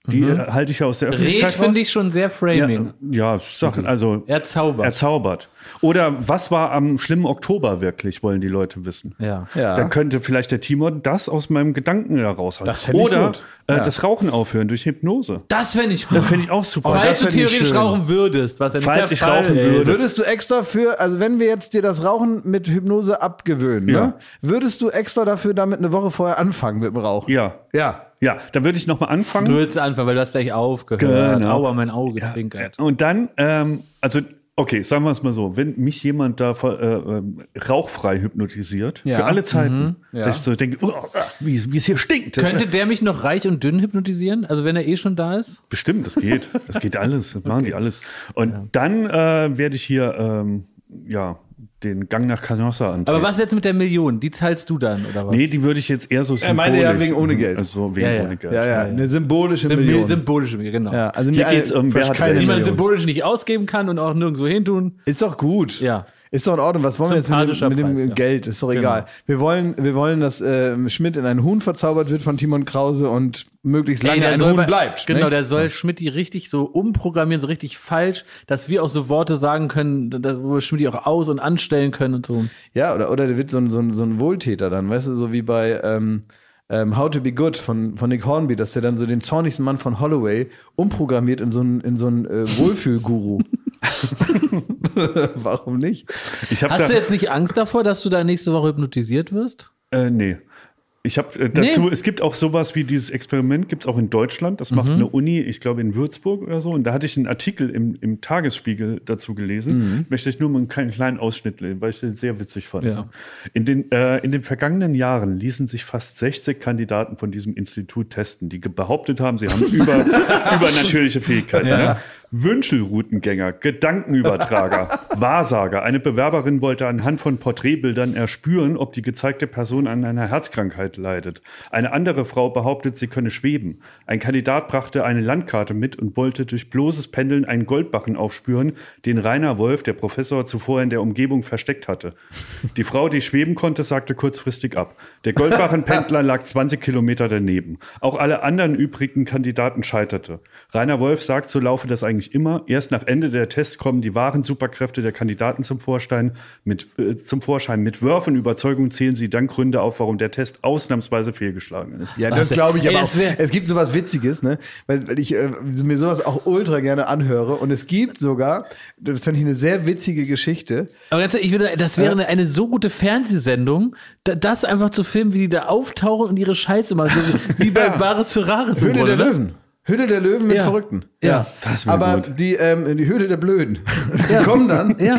Die äh, halte ich ja aus der Öffentlichkeit Red finde ich schon sehr framing. Ja, ja Sachen, also Er zaubert. er zaubert. Oder was war am schlimmen Oktober wirklich, wollen die Leute wissen. Ja. Ja. Dann könnte vielleicht der Timon das aus meinem Gedanken heraushalten. Das fänd ich Oder gut. Äh, Ja. das Rauchen aufhören durch Hypnose. Das fände ich gut. Das finde ich auch super. das Falls du theoretisch rauchen würdest, was ja nicht Falls der ich Fall rauchen ist. würde. Würdest du extra für, also wenn wir jetzt dir das Rauchen mit Hypnose abgewöhnen, Ja. ne? würdest du extra dafür damit eine Woche vorher anfangen mit dem Rauchen? ja. Ja. Ja, dann würde ich nochmal anfangen. Du willst anfangen, weil du hast gleich aufgehört. Genau. Aua, mein Auge zwinkert. Und dann, ähm, also, okay, sagen wir es mal so, wenn mich jemand da äh, äh, rauchfrei hypnotisiert, Ja. für alle Zeiten, Ja. dass ich so denke, oh, wie, wie es hier stinkt. Könnte der mich noch reich und dünn hypnotisieren? Also wenn er eh schon da ist? Bestimmt, das geht. Das geht alles. Das machen die alles. Und dann äh, werde ich hier, ähm, ja, den Gang nach Canossa antreten. Aber was jetzt mit der Million? Die zahlst du dann, oder was? Nee, die würde ich jetzt eher so Er meinte ja symbolisch- wegen ohne Geld. Also wegen Ja, ja. ohne Geld. Ja, ja, eine symbolische Symb Million. Symbolische Million, genau. ja, also Hier nicht geht's um, wer hat keine. Die man symbolisch nicht ausgeben kann und auch nirgendwo hin tun. Ist doch gut. Ja. Ist doch in Ordnung. Was wollen wir jetzt mit dem, mit dem Preis. Geld? Ist doch Genau. egal. Wir wollen, wir wollen, dass äh, Schmidt in einen Huhn verzaubert wird von Timon Krause und möglichst lange der ein Huhn bei- bleibt. Genau, ne? der soll Schmidt richtig so umprogrammieren, so richtig falsch, dass wir auch so Worte sagen können, da- wo wir Schmidt auch aus- und anstellen können und so. Ja, oder, oder der wird so ein, so, ein, so ein Wohltäter dann, weißt du, so wie bei ähm, ähm, How to Be Good von, von Nick Hornby, dass der dann so den zornigsten Mann von Holloway umprogrammiert in so einen, in so einen äh, Wohlfühlguru. Warum nicht? Hast da, du jetzt nicht Angst davor, dass du da nächste Woche hypnotisiert wirst? äh, nee. Ich habe äh, dazu, es gibt auch sowas wie dieses Experiment, gibt es auch in Deutschland. Das Mhm. macht eine Uni, ich glaube in Würzburg oder so. Und da hatte ich einen Artikel im, im Tagesspiegel dazu gelesen. Mhm. Möchte ich nur mal einen kleinen, kleinen Ausschnitt lesen, weil ich den sehr witzig fand. Ja. In, den, äh, in den vergangenen Jahren ließen sich fast 60 Kandidaten von diesem Institut testen, die behauptet haben, sie haben über, übernatürliche Fähigkeiten. Ne? Wünschelroutengänger, Gedankenübertrager, Wahrsager. Eine Bewerberin wollte anhand von Porträtbildern erspüren, ob die gezeigte Person an einer Herzkrankheit leidet. Eine andere Frau behauptet, sie könne schweben. Ein Kandidat brachte eine Landkarte mit und wollte durch bloßes Pendeln einen Goldbarren aufspüren, den Rainer Wolf, der Professor, zuvor in der Umgebung versteckt hatte. Die Frau, die schweben konnte, sagte kurzfristig ab. Der Goldbarrenpendler lag 20 Kilometer daneben. Auch alle anderen übrigen Kandidaten scheiterte. Rainer Wolf sagt, so laufe das eigentlich immer. Erst nach Ende der Tests kommen die wahren Superkräfte der Kandidaten zum Vorschein. Mit, äh, zum Vorschein. Mit Würfen und Überzeugung zählen sie dann Gründe auf, warum der Test ausnahmsweise fehlgeschlagen ist. Ja, das glaube ich Ey, aber auch. Es gibt sowas Witziges, ne? Weil, weil ich äh, mir sowas auch ultra gerne anhöre. Und es gibt sogar, das fand ich eine sehr witzige Geschichte. Aber ganz ehrlich, ich würde, das wäre eine, eine so gute Fernsehsendung, da, das einfach zu filmen, wie die da auftauchen und ihre Scheiße machen, so wie bei Bares für Rares. im Höhle der ne? Löwen. Höhle der Löwen mit Ja. Verrückten. Ja. Das wär Aber gut. die, ähm, die Höhle der Blöden. Die kommen dann Ja.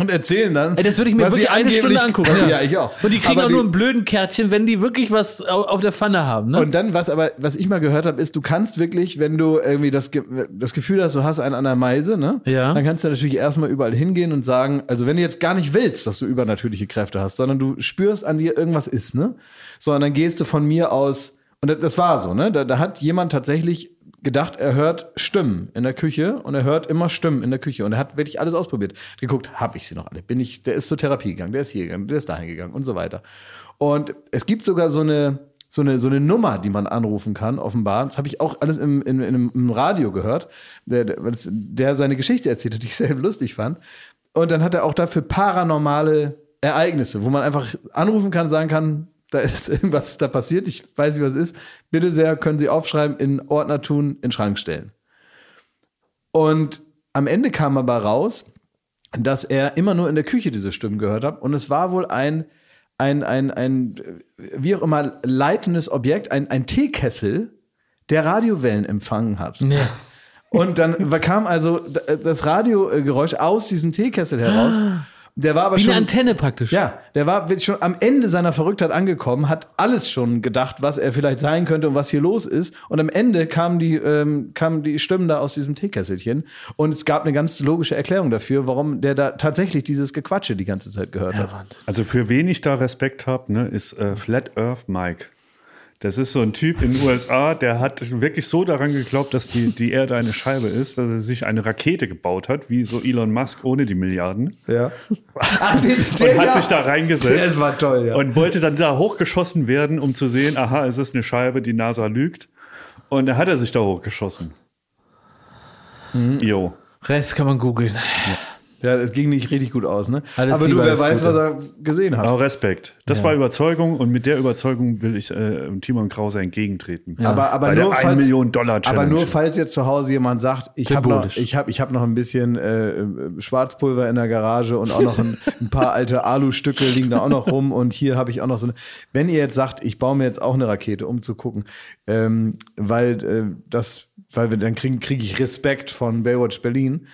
und erzählen dann. Ey, das würde ich mir wirklich eine Stunde angucken. Ja. ich auch. Und die kriegen Aber auch nur ein blöden Kärtchen, wenn die wirklich was au- auf der Pfanne haben. Ne? Und dann, was aber, was ich mal gehört habe, ist, du kannst wirklich, wenn du irgendwie das, das Gefühl hast, du hast einen an der Meise, ne? Ja. Dann kannst du natürlich erstmal überall hingehen und sagen, also wenn du jetzt gar nicht willst, dass du übernatürliche Kräfte hast, sondern du spürst an dir, irgendwas ist, ne? Sondern dann gehst du von mir aus, und das, war so, ne? Da, da hat jemand tatsächlich gedacht, er hört Stimmen in der Küche und er hört immer Stimmen in der Küche und er hat wirklich alles ausprobiert. Geguckt, hab ich sie noch alle? Bin ich, der ist zur Therapie gegangen, der ist hier gegangen, der ist dahin gegangen und so weiter. Und es gibt sogar so eine, so eine, so eine Nummer, die man anrufen kann, offenbar. Das habe ich auch alles im, im, im, Radio gehört, der, der seine Geschichte erzählt hat, die ich sehr lustig fand. Und dann hat er auch dafür paranormale Ereignisse, wo man einfach anrufen kann, sagen kann, da ist irgendwas da passiert, ich weiß nicht, was es ist. Bitte sehr, können Sie aufschreiben, in Ordner tun, in Schrank stellen. Und am Ende kam aber raus, dass er immer nur in der Küche diese Stimmen gehört hat. Und es war wohl ein, ein, ein, ein, wie auch immer, leitendes Objekt, ein, ein Teekessel, der Radiowellen empfangen hat. Nee. Und dann kam also das Radiogeräusch aus diesem Teekessel heraus. Der war aber Wie schon. eine Antenne praktisch. Ja, der war schon am Ende seiner Verrücktheit angekommen, hat alles schon gedacht, was er vielleicht sein könnte und was hier los ist. Und am Ende kamen die, ähm, kamen die Stimmen da aus diesem Teekesselchen. Und es gab eine ganz logische Erklärung dafür, warum der da tatsächlich dieses Gequatsche die ganze Zeit gehört Ja, hat. Wahnsinn. Also für wen ich da Respekt habe, ne, ist äh, Flat Earth Mike. Das ist so ein Typ in den USA, der hat wirklich so daran geglaubt, dass die, die Erde eine Scheibe ist, dass er sich eine Rakete gebaut hat, wie so Elon Musk ohne die Milliarden. Ja. Ach, den, und hat sich da reingesetzt Der war toll, ja. und wollte dann da hochgeschossen werden, um zu sehen, aha, es ist eine Scheibe, die NASA lügt. Und da hat er sich da hochgeschossen. Mhm. Jo. Rest kann man googeln. Ja, das ging nicht richtig gut aus, ne? Alles Aber du, wer weiß, Gute. was er gesehen hat. Aber Respekt. Das Ja. war Überzeugung und mit der Überzeugung will ich äh, Timon Krause entgegentreten. Aber, aber Bei nur der 1 falls, Million Dollar Challenge. Aber nur falls jetzt zu Hause jemand sagt, ich habe noch, ich hab, ich hab noch ein bisschen äh, äh, Schwarzpulver in der Garage und auch noch ein, ein paar alte Alustücke liegen da auch noch rum und hier habe ich auch noch so eine. Wenn ihr jetzt sagt, ich baue mir jetzt auch eine Rakete, um zu gucken, ähm, weil äh, das, weil wir dann kriege ich Respekt von Baywatch Berlin.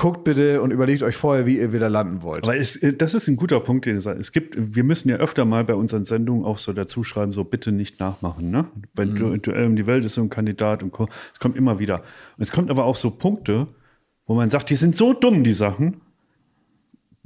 Guckt bitte und überlegt euch vorher, wie ihr wieder landen wollt. Aber es, das ist ein guter Punkt, den du sagst. Es gibt, wir müssen ja öfter mal bei unseren Sendungen auch so dazu schreiben, so bitte nicht nachmachen. Ne? Bei Mhm. Du- Duell um die Welt ist so ein Kandidat und es kommt immer wieder. Und es kommt aber auch so Punkte, wo man sagt, die sind so dumm, die Sachen.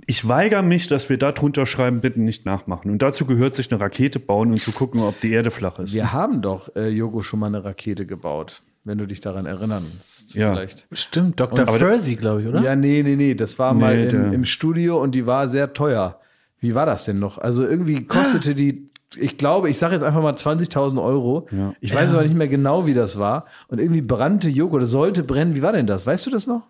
Ich weigere mich, dass wir da drunter schreiben, bitte nicht nachmachen. Und dazu gehört sich eine Rakete bauen und zu gucken, ob die Erde flach ist. Wir haben doch äh, Joko schon mal eine Rakete gebaut, wenn du dich daran erinnerst. Ja. Vielleicht. Stimmt, Dr. der- Furzy, glaube ich, oder? Ja, nee, nee, nee. Das war mal Nee, der- im, im Studio und die war sehr teuer. Wie war das denn noch? Also irgendwie kostete die, ich glaube, ich sage jetzt einfach mal 20.000 Euro. Ich weiß aber nicht mehr genau, wie das war. Und irgendwie brannte Joko, das sollte brennen. Wie war denn das? Weißt du das noch?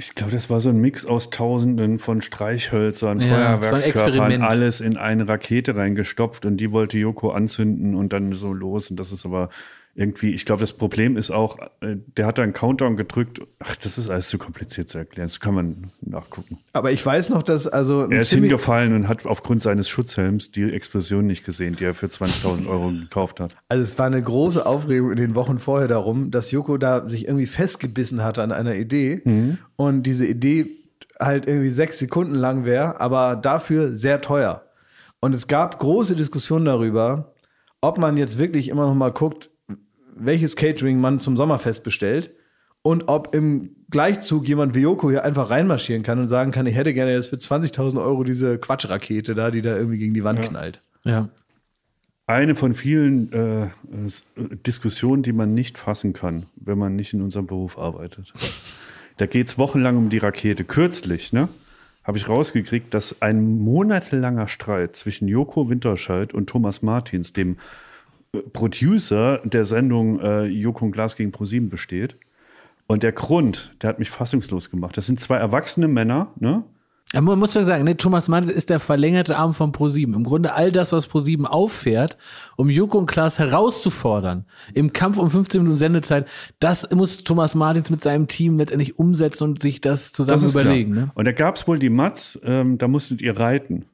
Ich glaube, das war so ein Mix aus Tausenden von Streichhölzern, Ja, so ein Feuerwerkskörpern, Experiment. alles in eine Rakete reingestopft und die wollte Joko anzünden und dann so los. Und das ist aber irgendwie, ich glaube, das Problem ist auch, äh, der hat da einen Countdown gedrückt. Ach, das ist alles zu kompliziert zu erklären. Das kann man nachgucken. Aber ich weiß noch, dass also Er ist hingefallen und hat aufgrund seines Schutzhelms die Explosion nicht gesehen, die er für 20.000 Euro gekauft hat. also es war eine große Aufregung in den Wochen vorher darum, dass Joko da sich irgendwie festgebissen hatte an einer Idee und diese Idee halt irgendwie sechs Sekunden lang wäre, aber dafür sehr teuer. Und es gab große Diskussionen darüber, ob man jetzt wirklich immer noch mal guckt, welches Catering man zum Sommerfest bestellt und ob im Gleichzug jemand wie Joko hier einfach reinmarschieren kann und sagen kann, ich hätte gerne jetzt für 20.000 Euro diese Quatschrakete da, die da irgendwie gegen die Wand knallt. Ja. Eine von vielen äh, äh, Diskussionen, die man nicht fassen kann, wenn man nicht in unserem Beruf arbeitet. Da geht es wochenlang um die Rakete. Kürzlich, ne? Habe ich rausgekriegt, dass ein monatelanger Streit zwischen Joko Winterscheid und Thomas Martins, dem äh, Producer der Sendung äh, Joko und Glas gegen ProSieben besteht. Und der Grund, der hat mich fassungslos gemacht. Das sind zwei erwachsene Männer, ne? Ja, man muss doch sagen, ne, Thomas Mann ist der verlängerte Arm von ProSieben. Im Grunde all das, was ProSieben auffährt, um Joko und Klaas herauszufordern im Kampf um 15 Minuten Sendezeit, das muss Thomas Martins mit seinem Team letztendlich umsetzen und sich das zusammen Das überlegen. Ne? Und da gab es wohl die Matz, ähm, da musstet ihr reiten.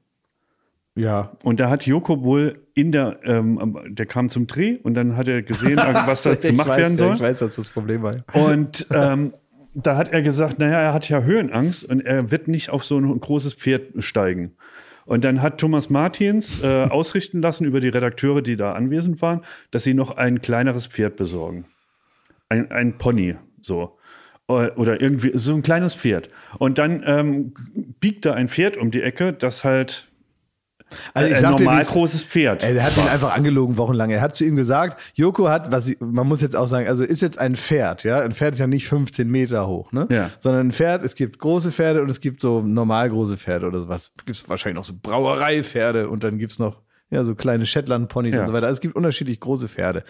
Ja, Und da hat Joko wohl in der, ähm, der kam zum Dreh und dann hat er gesehen, was da gemacht weiß, werden ja, soll. Ich weiß, was das Problem war. Und ähm, da hat er gesagt, naja, er hat ja Höhenangst und er wird nicht auf so ein großes Pferd steigen. Und dann hat Thomas Martins äh, ausrichten lassen über die Redakteure, die da anwesend waren, dass sie noch ein kleineres Pferd besorgen. Ein, ein Pony, so. Oder oder irgendwie so ein kleines Pferd. Und dann ähm, biegt da ein Pferd um die Ecke, das halt Also ich ein sag dir, normal großes Pferd. Der hat ihn einfach angelogen wochenlang. Er hat zu ihm gesagt, Joko hat, was ich, man muss jetzt auch sagen, also ist jetzt ein Pferd, ja. Ein Pferd ist ja nicht 15 Meter hoch, ne? Ja. Sondern ein Pferd, es gibt große Pferde und es gibt so normal große Pferde oder sowas. Es gibt wahrscheinlich noch so Brauereipferde und dann gibt's noch, ja, so kleine Shetland-Ponys Ja. und so weiter. Also es gibt unterschiedlich große Pferde.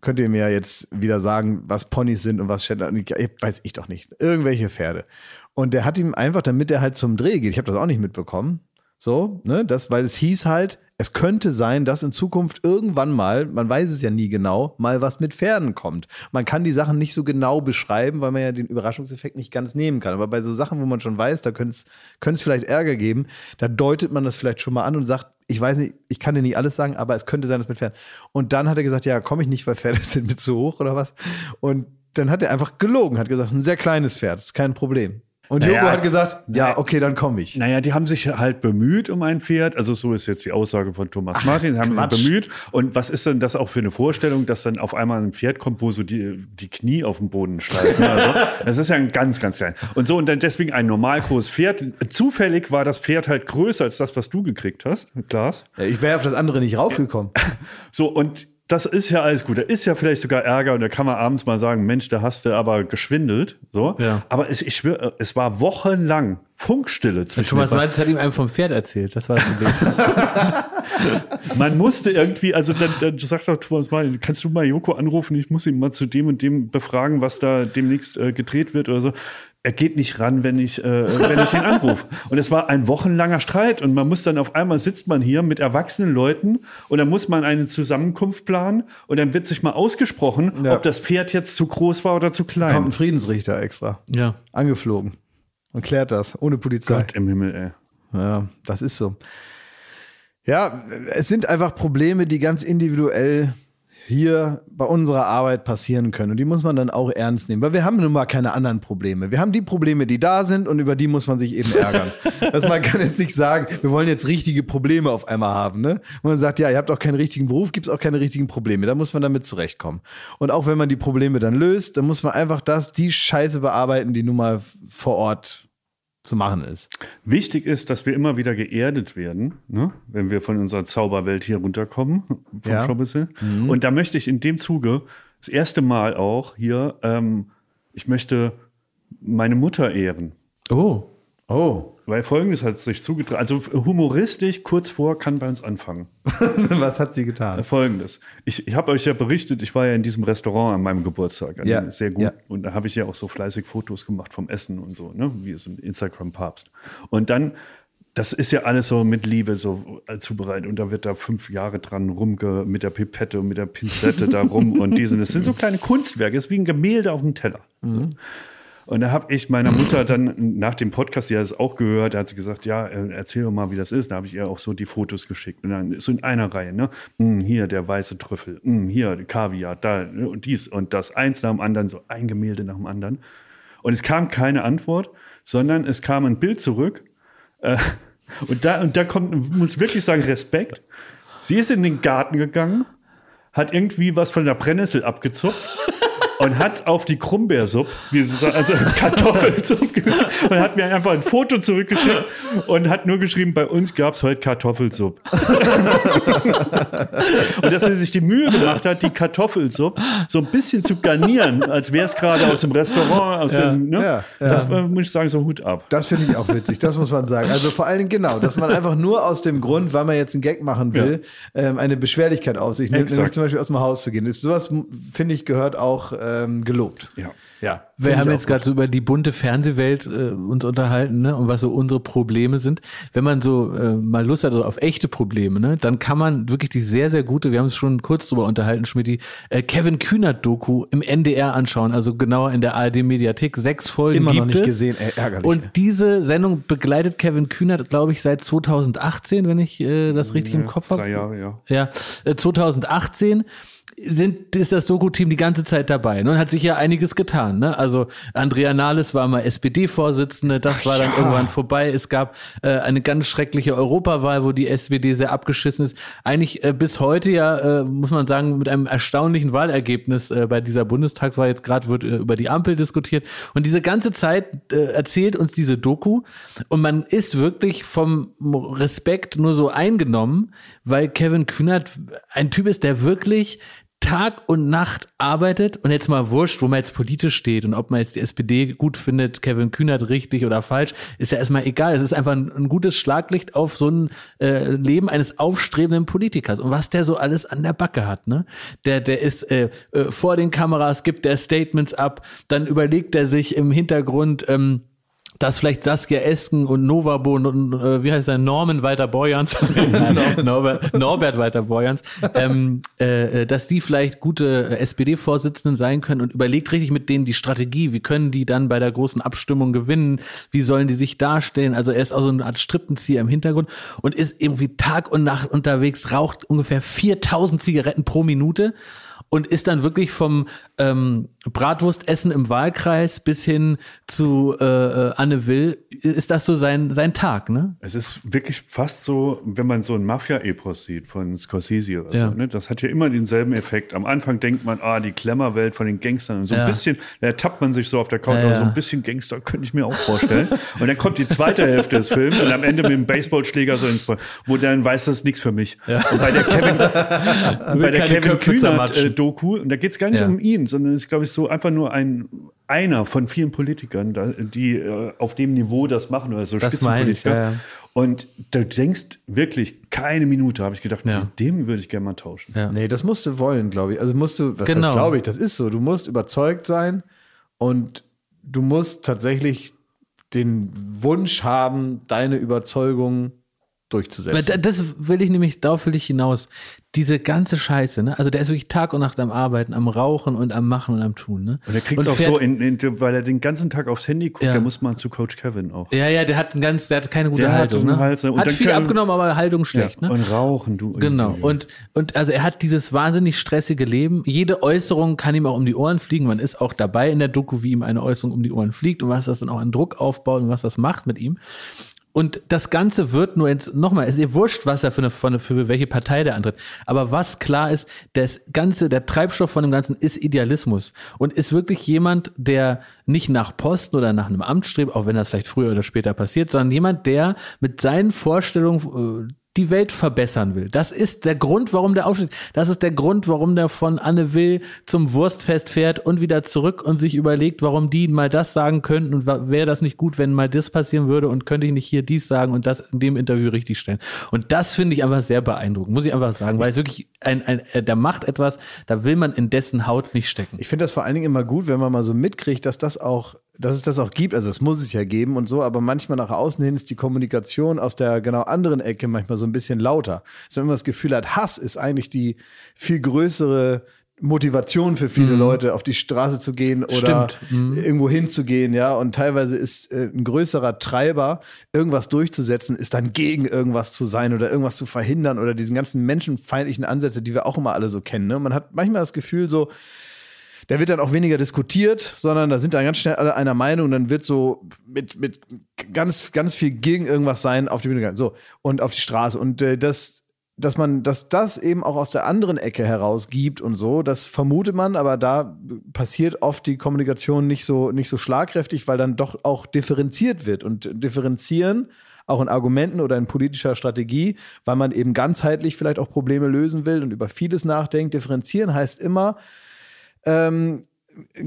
Könnt ihr mir jetzt wieder sagen, was Ponys sind und was Shetland, weiß ich doch nicht. Irgendwelche Pferde. Und der hat ihm einfach, damit er halt zum Dreh geht, ich habe das auch nicht mitbekommen, So, ne, das, weil es hieß halt, es könnte sein, dass in Zukunft irgendwann mal, man weiß es ja nie genau, mal was mit Pferden kommt. Man kann die Sachen nicht so genau beschreiben, weil man ja den Überraschungseffekt nicht ganz nehmen kann. Aber bei so Sachen, wo man schon weiß, da könnte es vielleicht Ärger geben, da deutet man das vielleicht schon mal an und sagt, ich weiß nicht, ich kann dir nicht alles sagen, aber es könnte sein, dass mit Pferden. Und dann hat er gesagt, ja, komme ich nicht, weil Pferde sind mit zu hoch oder was. Und dann hat er einfach gelogen, hat gesagt, ein sehr kleines Pferd, ist kein Problem. Und Naja, Jogo hat gesagt, ja, okay, dann komme ich. Naja, die haben sich halt bemüht um ein Pferd. Also so ist jetzt die Aussage von Thomas Martin. Sie haben sich bemüht. Und was ist denn das auch für eine Vorstellung, dass dann auf einmal ein Pferd kommt, wo so die, die Knie auf dem Boden schleifen? Also, das ist ja ein ganz, ganz klein. Und so, und dann deswegen ein normal großes Pferd. Zufällig war das Pferd halt größer als das, was du gekriegt hast, Klaas. Ja, ich wäre auf das andere nicht raufgekommen. So, und das ist ja alles gut. Da ist ja vielleicht sogar Ärger und da kann man abends mal sagen, Mensch, da hast du aber geschwindelt. So. Ja. Aber es, ich schwöre, es war wochenlang Funkstille zwischen Thomas Waltz hat ihm einem vom Pferd erzählt. Das war das Problem. Man musste irgendwie, also dann, dann sagt doch Thomas mal, kannst du mal Joko anrufen, ich muss ihn mal zu dem und dem befragen, was da demnächst äh, gedreht wird oder so. Er geht nicht ran, wenn ich, äh, wenn ich ihn anrufe. Und es war ein wochenlanger Streit und man muss dann auf einmal sitzt man hier mit erwachsenen Leuten und dann muss man eine Zusammenkunft planen und dann wird sich mal ausgesprochen, Ja. ob das Pferd jetzt zu groß war oder zu klein. Kommt ein Friedensrichter extra. ja. Angeflogen. Und klärt das, ohne Polizei. Gott im Himmel, ey. Ja, das ist so. Ja, es sind einfach Probleme, die ganz individuell hier bei unserer Arbeit passieren können. Und die muss man dann auch ernst nehmen. Weil wir haben nun mal keine anderen Probleme. Wir haben die Probleme, die da sind und über die muss man sich eben ärgern. also man kann jetzt nicht sagen, wir wollen jetzt richtige Probleme auf einmal haben. Ne? Und man sagt, ja, ihr habt auch keinen richtigen Beruf, gibt es auch keine richtigen Probleme. Da muss man damit zurechtkommen. Und auch wenn man die Probleme dann löst, dann muss man einfach das, die Scheiße bearbeiten, die nun mal vor Ort zu machen ist. Wichtig ist, dass wir immer wieder geerdet werden, ne? wenn wir von unserer Zauberwelt hier runterkommen, vom Ja. Showbusiness. Und da möchte ich in dem Zuge das erste Mal auch hier, ähm, ich möchte meine Mutter ehren. Oh. Oh, Weil folgendes hat sich zugetragen. Also humoristisch kurz vor kann bei uns anfangen. was hat sie getan? Folgendes. Ich, ich habe euch ja berichtet, ich war ja in diesem Restaurant an meinem Geburtstag. Ja, Sehr gut. ja. Und da habe ich ja auch so fleißig Fotos gemacht vom Essen und so, ne? wie es im Instagram-Papst. Und dann, das ist ja alles so mit Liebe so äh, zubereitet. Und da wird da fünf Jahre dran rumge mit der Pipette und mit der Pinzette da rum und diesen. Das sind so kleine Kunstwerke, das ist wie ein Gemälde auf dem Teller. Und da habe ich meiner Mutter dann nach dem Podcast, die hat es auch gehört, da hat sie gesagt, ja, äh, erzähl doch mal, wie das ist. Da habe ich ihr auch so die Fotos geschickt. Und dann so in einer Reihe, ne? Hm, hier der weiße Trüffel, hm, hier Kaviar, da ne? und dies und das, eins nach dem anderen, so ein Gemälde nach dem anderen. Und es kam keine Antwort, sondern es kam ein Bild zurück. Äh, und da, und da kommt, muss wirklich sagen, Respekt. Sie ist in den Garten gegangen, hat irgendwie was von der Brennnessel abgezupft und hat's auf die Krummbeersuppe, also Kartoffelsuppe und hat mir einfach ein Foto zurückgeschickt und hat nur geschrieben, bei uns gab's heute Kartoffelsuppe. und dass sie sich die Mühe gemacht hat, die Kartoffelsuppe so ein bisschen zu garnieren, als wäre es gerade aus dem Restaurant, aus dem, ne? ja, ja. Da äh, muss ich sagen, so Hut ab. Das finde ich auch witzig, das muss man sagen. Also vor allen Dingen genau, dass man einfach nur aus dem Grund, weil man jetzt einen Gag machen will, ähm, eine Beschwerlichkeit auf sich nimmt, nämlich zum Beispiel aus dem Haus zu gehen. Sowas, finde ich, gehört auch ähm, gelobt. Ja. Ja. Wir haben jetzt gerade so über die bunte Fernsehwelt äh, uns unterhalten, ne? Und was so unsere Probleme sind. Wenn man so äh, mal Lust hat also auf echte Probleme, ne, dann kann man wirklich die sehr, sehr gute, wir haben es schon kurz drüber unterhalten, Schmidti, äh, Kevin Kühnert-Doku im NDR anschauen, also genauer in der ARD-Mediathek. Sechs Folgen Immer noch nicht es. gesehen, ey, ärgerlich. Und diese Sendung begleitet Kevin Kühnert, glaube ich, seit 2018, wenn ich äh, das richtig im Kopf habe. Drei Jahre, ja. Ja, äh, 2018 sind, ist das Doku-Team die ganze Zeit dabei ne? und hat sich ja einiges getan. Ne? Also Andrea Nahles war mal SPD-Vorsitzende, das war dann irgendwann vorbei. Es gab äh, eine ganz schreckliche Europawahl, wo die SPD sehr abgeschissen ist. Eigentlich äh, bis heute ja, äh, muss man sagen, mit einem erstaunlichen Wahlergebnis äh, bei dieser Bundestagswahl. Jetzt gerade wird äh, über die Ampel diskutiert. Und diese ganze Zeit äh, erzählt uns diese Doku und man ist wirklich vom Respekt nur so eingenommen, weil Kevin Kühnert ein Typ ist, der wirklich Tag und Nacht arbeitet und jetzt mal wurscht, wo man jetzt politisch steht und ob man jetzt die SPD gut findet, Kevin Kühnert richtig oder falsch, ist ja erstmal egal. Es ist einfach ein, ein gutes Schlaglicht auf so ein äh, Leben eines aufstrebenden Politikers und was der so alles an der Backe hat. Ne? Der, der ist äh, äh, vor den Kameras, gibt der Statements ab, dann überlegt er sich im Hintergrund, ähm, dass vielleicht Saskia Esken und Novabo und, und äh, wie heißt er, Norman Walter Borjans, Norbert, Norbert Walter Borjans, ähm, äh, dass die vielleicht gute äh, SPD-Vorsitzenden sein können und überlegt richtig mit denen die Strategie, wie können die dann bei der großen Abstimmung gewinnen, wie sollen die sich darstellen, also er ist auch so eine Art Strippenzieher im Hintergrund und ist irgendwie Tag und Nacht unterwegs, raucht ungefähr 4000 Zigaretten pro Minute und ist dann wirklich vom ähm, Bratwurstessen im Wahlkreis bis hin zu äh, äh, Anne Will, ist das so sein, sein Tag, ne? Es ist wirklich fast so, wenn man so ein Mafia-Epos sieht von Scorsese oder Ja. so. Ne? Das hat ja immer denselben Effekt. Am Anfang denkt man, ah, die Klemmerwelt von den Gangstern. Und so ein Ja. bisschen, da ertappt man sich so auf der Couch, Ja, so ein bisschen Gangster könnte ich mir auch vorstellen. und dann kommt die zweite Hälfte des Films und am Ende mit dem Baseballschläger so ins wo dann weiß das nichts für mich. Und bei der Kevin, bei der Kevin Köpfe Kühnert zermatschen. äh, und da geht es gar nicht um ihn, sondern es ist, glaube ich, so einfach nur ein einer von vielen Politikern, die äh, auf dem Niveau das machen oder so Das meine ich, Spitzenpolitiker. ja, ja. Und du denkst wirklich, keine Minute habe ich gedacht, Ja. mit dem würde ich gerne mal tauschen. Ja. Nee, das musst du wollen, glaube ich. Also musst du, was Genau. heißt glaube ich, das ist so. Du musst überzeugt sein und du musst tatsächlich den Wunsch haben, deine Überzeugung durchzusetzen. da- Das will ich nämlich, darauf will ich hinaus. Diese ganze Scheiße, ne? Also der ist wirklich Tag und Nacht am Arbeiten, am Rauchen und am Machen und am Tun, ne? Und er kriegt es auch so, in, in, weil er den ganzen Tag aufs Handy guckt, Ja. der muss mal zu Coach Kevin auch. Ja, ja, der hat ein ganz, der hat keine gute Der hat Haltung, eine ne? Haltung. Und Hat viel kann- abgenommen, aber Haltung schlecht, ja. ne? Und rauchen, du. Genau. Und, und also er hat dieses wahnsinnig stressige Leben. Jede Äußerung kann ihm auch um die Ohren fliegen. Man ist auch dabei in der Doku, wie ihm eine Äußerung um die Ohren fliegt und was das dann auch an Druck aufbaut und was das macht mit ihm. Und das Ganze wird nur ins, nochmal, es ist ihr wurscht, was er für, eine, für, eine, für welche Partei der antritt. Aber was klar ist, das Ganze, der Treibstoff von dem Ganzen ist Idealismus. Und ist wirklich jemand, der nicht nach Posten oder nach einem Amt strebt, auch wenn das vielleicht früher oder später passiert, sondern jemand, der mit seinen Vorstellungen äh, die Welt verbessern will. Das ist der Grund, warum der aufsteht. Das ist der Grund, warum der von Anne Will zum Wurstfest fährt und wieder zurück und sich überlegt, warum die mal das sagen könnten und wäre das nicht gut, wenn mal das passieren würde und könnte ich nicht hier dies sagen und das in dem Interview richtig stellen. Und das finde ich einfach sehr beeindruckend, muss ich einfach sagen, weil es wirklich ein, ein, äh, der macht etwas, da will man in dessen Haut nicht stecken. Ich finde das vor allen Dingen immer gut, wenn man mal so mitkriegt, dass das auch, dass es das auch gibt. Also es muss es ja geben und so, aber manchmal nach außen hin ist die Kommunikation aus der genau anderen Ecke manchmal so ein bisschen lauter. Dass man immer das Gefühl hat, Hass ist eigentlich die viel größere Motivation für viele Leute, auf die Straße zu gehen oder Stimmt. irgendwo hinzugehen, ja. Und teilweise ist äh, ein größerer Treiber, irgendwas durchzusetzen, ist dann gegen irgendwas zu sein oder irgendwas zu verhindern oder diesen ganzen menschenfeindlichen Ansätze, die wir auch immer alle so kennen. Ne? Man hat manchmal das Gefühl so, da wird dann auch weniger diskutiert, sondern da sind dann ganz schnell alle einer Meinung, dann wird so mit, mit ganz, ganz viel gegen irgendwas sein auf die Bühne gegangen. So, und auf die Straße. Und äh, das, dass man, dass das eben auch aus der anderen Ecke heraus gibt und so, das vermutet man, aber da passiert oft die Kommunikation nicht so, nicht so schlagkräftig, weil dann doch auch differenziert wird. Und differenzieren auch in Argumenten oder in politischer Strategie, weil man eben ganzheitlich vielleicht auch Probleme lösen will und über vieles nachdenkt. Differenzieren heißt immer, ähm,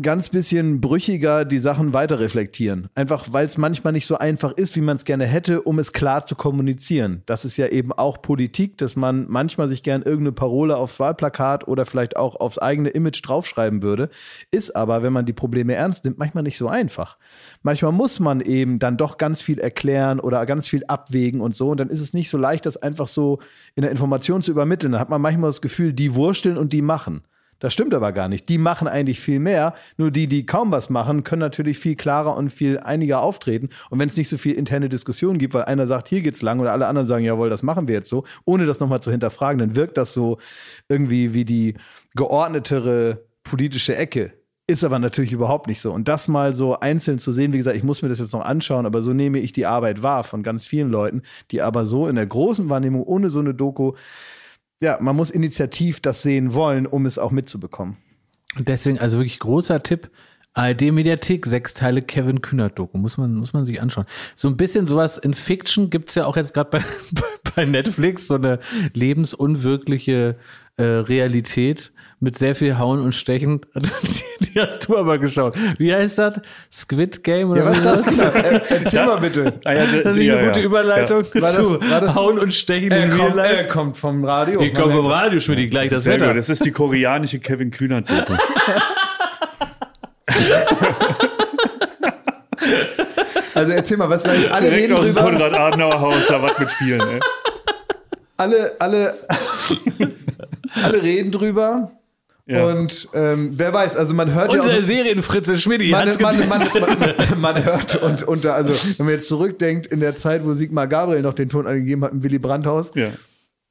ganz bisschen brüchiger die Sachen weiter reflektieren. Einfach weil es manchmal nicht so einfach ist, wie man es gerne hätte, um es klar zu kommunizieren. Das ist ja eben auch Politik, dass man manchmal sich gern irgendeine Parole aufs Wahlplakat oder vielleicht auch aufs eigene Image draufschreiben würde. Ist aber, wenn man die Probleme ernst nimmt, manchmal nicht so einfach. Manchmal muss man eben dann doch ganz viel erklären oder ganz viel abwägen und so. Und dann ist es nicht so leicht, das einfach so in der Information zu übermitteln. Dann hat man manchmal das Gefühl, die wursteln und die machen. Das stimmt aber gar nicht. Die machen eigentlich viel mehr. Nur die, die kaum was machen, können natürlich viel klarer und viel einiger auftreten. Und wenn es nicht so viel interne Diskussion gibt, weil einer sagt, hier geht's lang oder alle anderen sagen, jawohl, das machen wir jetzt so, ohne das nochmal zu hinterfragen, dann wirkt das so irgendwie wie die geordnetere politische Ecke. Ist aber natürlich überhaupt nicht so. Und das mal so einzeln zu sehen, wie gesagt, ich muss mir das jetzt noch anschauen, aber so nehme ich die Arbeit wahr von ganz vielen Leuten, die aber so in der großen Wahrnehmung ohne so eine Doku ja, man muss initiativ das sehen wollen, um es auch mitzubekommen. Und deswegen, also wirklich großer Tipp. ARD-Mediathek, sechs Teile Kevin Kühnert-Doku. Muss man, muss man sich anschauen. So ein bisschen sowas in Fiction gibt's ja auch jetzt gerade bei, bei Netflix, so eine lebensunwirkliche äh, Realität mit sehr viel Hauen und Stechen. Die, die hast du aber geschaut. Wie heißt das? Squid Game oder Ja, was ist das? genau? Er- Erzähl mal bitte. Ah, ja, Das ist ja, eine gute ja. Überleitung War das- zu war das- Hauen und Stechen Er in Real kommt, er kommt vom Radio. Ich komme vom Radio, Schmidt, gleich das Sehr Wetter. gut, das ist die koreanische Kevin Kühnert-Doku. Also erzähl mal, was weil alle Direkt reden aus dem drüber. Konrad-Adenauer-Haus da was mitspielen. Ey. Alle, alle, alle reden drüber. Ja. Und ähm, wer weiß, also man hört ja auch Unser so, Serienfritze Schmidti man, man, man, man, hört und, und also wenn man jetzt zurückdenkt in der Zeit, wo Sigmar Gabriel noch den Ton angegeben hat im Willy Brandt-Haus, Ja.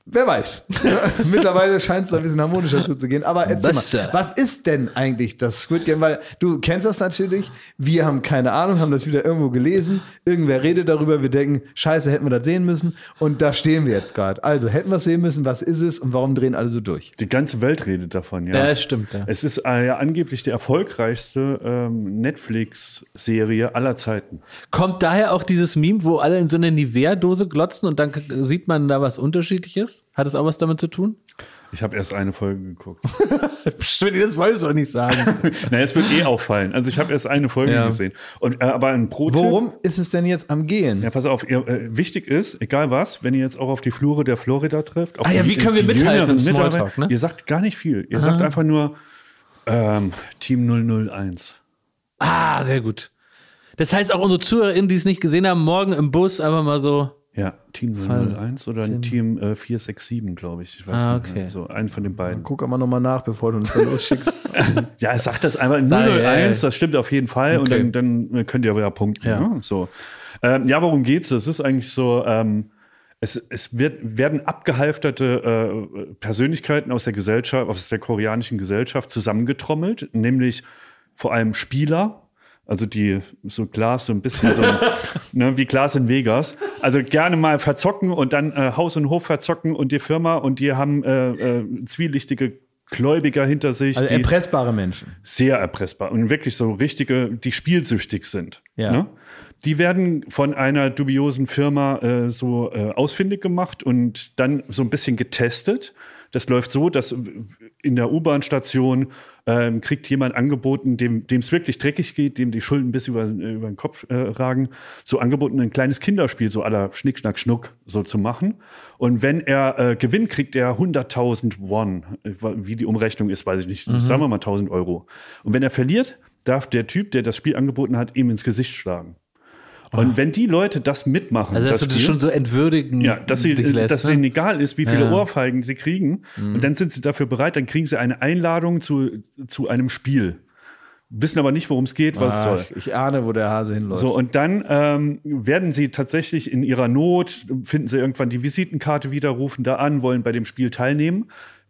Wer weiß. Mittlerweile scheint es da ein bisschen harmonischer zuzugehen. Aber erzähl mal, was ist denn eigentlich das Squid Game? Weil du kennst das natürlich. Wir haben keine Ahnung, haben das wieder irgendwo gelesen. Irgendwer redet darüber. Wir denken, scheiße, hätten wir das sehen müssen. Und da stehen wir jetzt gerade. Also, hätten wir es sehen müssen, was ist es und warum drehen alle so durch? Die ganze Welt redet davon, ja. Ja, das stimmt, ja. Es ist äh, ja angeblich die erfolgreichste ähm, Netflix-Serie aller Zeiten. Kommt daher auch dieses Meme, wo alle in so eine Nivea-Dose glotzen und dann sieht man da was Unterschiedliches? Hat es auch was damit zu tun? Ich habe erst eine Folge geguckt. Schmidti, das wolltest du auch nicht sagen. naja, es wird eh auffallen. Also ich habe erst eine Folge Ja. gesehen. Und, äh, aber ein pro Worum ist es denn jetzt am Gehen? Ja, pass auf, ihr, äh, wichtig ist, egal was, wenn ihr jetzt auch auf die Flure der Florida trifft. auf Ah ja, die- wie können wir mithalten im Smalltalk, ne? Ihr sagt gar nicht viel. Ihr sagt einfach nur ähm, Team 001. ah, sehr gut. Das heißt auch unsere ZuhörerInnen, die es nicht gesehen haben, morgen im Bus einfach mal so. Ja, Team 001 oder ein Team äh, 467, glaube ich. ich weiß Ah, nicht okay. So einen von den beiden. Guck aber nochmal nach, bevor du uns da losschickst. Ja, es sagt das einfach in Sag, 001, ja, ja. das stimmt auf jeden Fall. Okay. Und dann, dann könnt ihr wieder punkten. Ja. Ne? So. Ähm, ja, worum geht's? Es ist eigentlich so, ähm, es, es wird, werden abgehalfterte äh, Persönlichkeiten aus der Gesellschaft, aus der koreanischen Gesellschaft zusammengetrommelt, nämlich vor allem Spieler. Also die so Glas so ein bisschen so, ne, wie Glas in Vegas. Also gerne mal verzocken und dann äh, Haus und Hof verzocken und die Firma und die haben äh, äh, zwielichtige Gläubiger hinter sich. Also die, erpressbare Menschen. sehr erpressbar und wirklich so richtige, die spielsüchtig sind. Ja. Ne? Die werden von einer dubiosen Firma äh, so äh, ausfindig gemacht und dann so ein bisschen getestet. Das läuft so, dass in der U-Bahn-Station ähm, kriegt jemand angeboten, dem es wirklich dreckig geht, dem die Schulden bis über, über den Kopf äh, ragen, so angeboten, ein kleines Kinderspiel, so aller Schnick, Schnack, Schnuck, so zu machen. Und wenn er äh, gewinnt, kriegt er 100.000 Won. Äh, Wie die Umrechnung ist, weiß ich nicht. Sagen wir mal 1.000 Euro. Und wenn er verliert, darf der Typ, der das Spiel angeboten hat, ihm ins Gesicht schlagen. Und wenn die Leute das mitmachen, Also, dass du das Spiel, schon so entwürdigen ja, dass, sie, lässt, dass ne? denen egal ist, wie viele Ja. Mhm. Ohrfeigen sie kriegen. Und dann sind sie dafür bereit, dann kriegen sie eine Einladung zu, zu einem Spiel. Wissen aber nicht, worum es geht, was es Ah, soll. ich, ich ahne, wo der Hase hinläuft. So, und dann ähm, werden sie tatsächlich in ihrer Not, finden sie irgendwann die Visitenkarte wieder, rufen da an, wollen bei dem Spiel teilnehmen,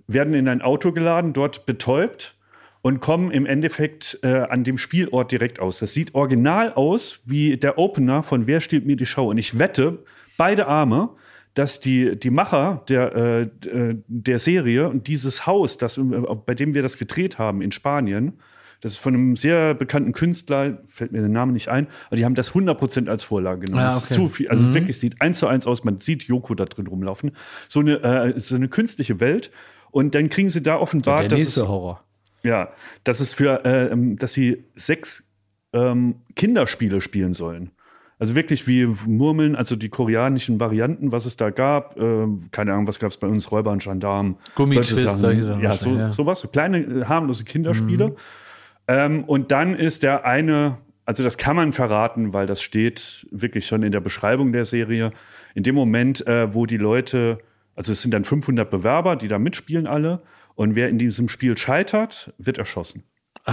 werden in ein Auto geladen, dort betäubt und kommen im Endeffekt äh, an dem Spielort direkt aus. Das sieht original aus wie der Opener von Wer stiehlt mir die Show? Und ich wette, beide Arme, dass die, die Macher der, äh, äh, der Serie und dieses Haus, das, äh, bei dem wir das gedreht haben in Spanien, das ist von einem sehr bekannten Künstler, fällt mir der Name nicht ein, aber die haben das 100% als Vorlage genommen. Ah, okay. zu viel, also wirklich sieht eins zu eins aus, man sieht Joko da drin rumlaufen. So eine, äh, so eine künstliche Welt. Und dann kriegen sie da offenbart, der dass nächste es, Horror. Ja, das ist für, äh, ähm, dass sie sechs ähm, Kinderspiele spielen sollen. Also wirklich wie Murmeln, also die koreanischen Varianten, was es da gab. Ähm, keine Ahnung, was gab es bei uns? Räuber und Gendarmen. Gummitwist, solche Sachen Ja, so, ja. sowas, so kleine, äh, harmlose Kinderspiele. Ähm, und dann ist der eine, also das kann man verraten, weil das steht wirklich schon in der Beschreibung der Serie. In dem Moment, äh, wo die Leute, also es sind dann 500 Bewerber, die da mitspielen alle. Und wer in diesem Spiel scheitert, wird erschossen. Oh.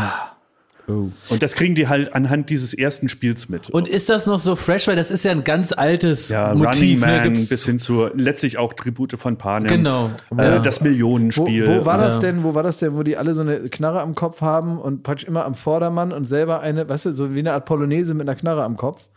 Und das kriegen die halt anhand dieses ersten Spiels mit. Und ist das noch so fresh? Weil das ist ja ein ganz altes ja, Running Motiv. Man ne? Gibt's- bis hin zu letztlich auch Tribute von Panem. Genau. Äh, Ja. Das Wo, Millionenspiel. wo war das Ja. denn, wo war das denn, wo die alle so eine Knarre am Kopf haben und praktisch immer am Vordermann und selber eine, weißt du, so wie eine Art Polonaise mit einer Knarre am Kopf?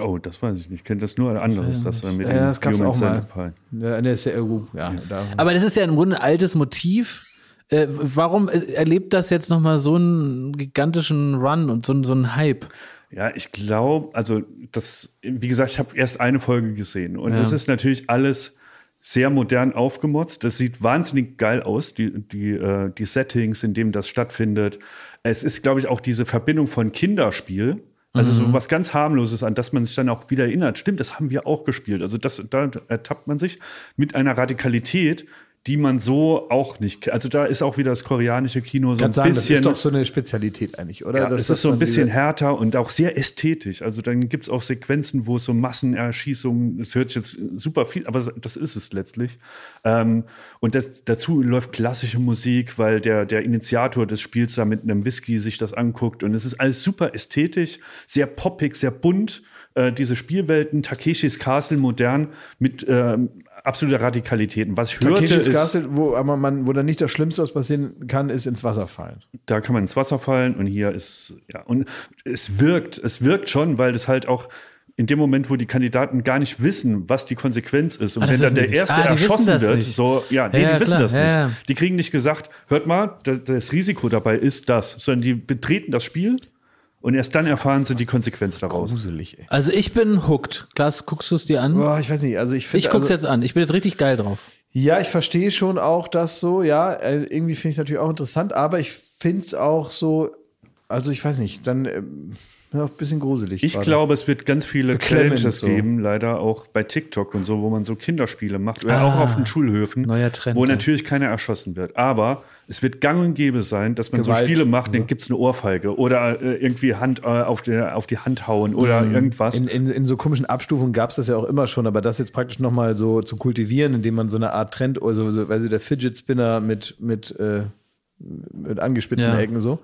Oh, das weiß ich nicht. Ich kenne das nur anderes. Das, äh, mit Ja, dem das gab's Human auch mal. Ja, ne, ist ja, uh, ja, da. Aber das ist ja im Grunde ein altes Motiv. Äh, warum äh, erlebt das jetzt nochmal so einen gigantischen Run und so, einen- so einen Hype? Ja, ich glaube, also das, wie gesagt, ich habe erst eine Folge gesehen und Ja. das ist natürlich alles sehr modern aufgemotzt. Das sieht wahnsinnig geil aus, die, die, äh, die Settings, in denen das stattfindet. Es ist, glaube ich, auch diese Verbindung von Kinderspiel. Also so was ganz harmloses, an das man sich dann auch wieder erinnert. Stimmt, das haben wir auch gespielt. Also das, da ertappt man sich mit einer Radikalität, die man so auch nicht kennt. Also da ist auch wieder das koreanische Kino so Kann ein sagen, das bisschen. ist doch so eine Spezialität eigentlich, oder? ja, Dass es das ist so ein bisschen härter und auch sehr ästhetisch. Also dann gibt es auch Sequenzen, wo es so Massenerschießungen, das hört sich jetzt super viel, aber das ist es letztlich. Ähm, und das, dazu läuft klassische Musik, weil der, der Initiator des Spiels da mit einem Whisky sich das anguckt. Und es ist alles super ästhetisch, sehr poppig, sehr bunt. Äh, diese Spielwelten, Takeshis Castle modern mit ähm, absoluter Radikalitäten. Was ich hörte, Takeshis ist, Castle, wo, aber man, wo dann nicht das Schlimmste, was passieren kann, ist ins Wasser fallen. da kann man ins Wasser fallen und hier ist, ja, und es wirkt, es wirkt schon, weil das halt auch in dem Moment, wo die Kandidaten gar nicht wissen, was die Konsequenz ist. Und Ah, das wenn dann der nicht. Erste Ah, erschossen das wird, nicht. so, ja, nee, Ja, die ja, wissen klar. das nicht. Ja, ja. Die kriegen nicht gesagt, hört mal, da- das Risiko dabei ist das, sondern die betreten das Spiel und erst dann erfahren sie die Konsequenz daraus. Gruselig, ey. Also ich bin hooked. Klaas, guckst du es dir an? Boah, ich weiß nicht, also ich finde. ich guck's also, jetzt an. Ich bin jetzt richtig geil drauf. Ja, ich verstehe schon auch das so, ja. äh, Irgendwie finde ich es natürlich auch interessant, aber ich finde es auch so, also ich weiß nicht, dann ähm, ja, ein bisschen gruselig. Ich gerade. glaube, es wird ganz viele Beklemmend Challenges so. geben, leider auch bei TikTok und so, wo man so Kinderspiele macht oder Ah, auch auf den Schulhöfen, neuer Trend, wo ja. natürlich keiner erschossen wird. Aber es wird gang und gäbe sein, dass man Gewalt, so Spiele macht, ne? dann gibt es eine Ohrfeige oder äh, irgendwie Hand äh, auf, der, auf die Hand hauen oder irgendwas. Mhm. In, in, in so komischen Abstufungen gab es das ja auch immer schon, aber das jetzt praktisch nochmal so zu kultivieren, indem man so eine Art Trend, also so, weil so der Fidget Spinner mit, mit, äh, mit angespitzten Ja. Ecken so.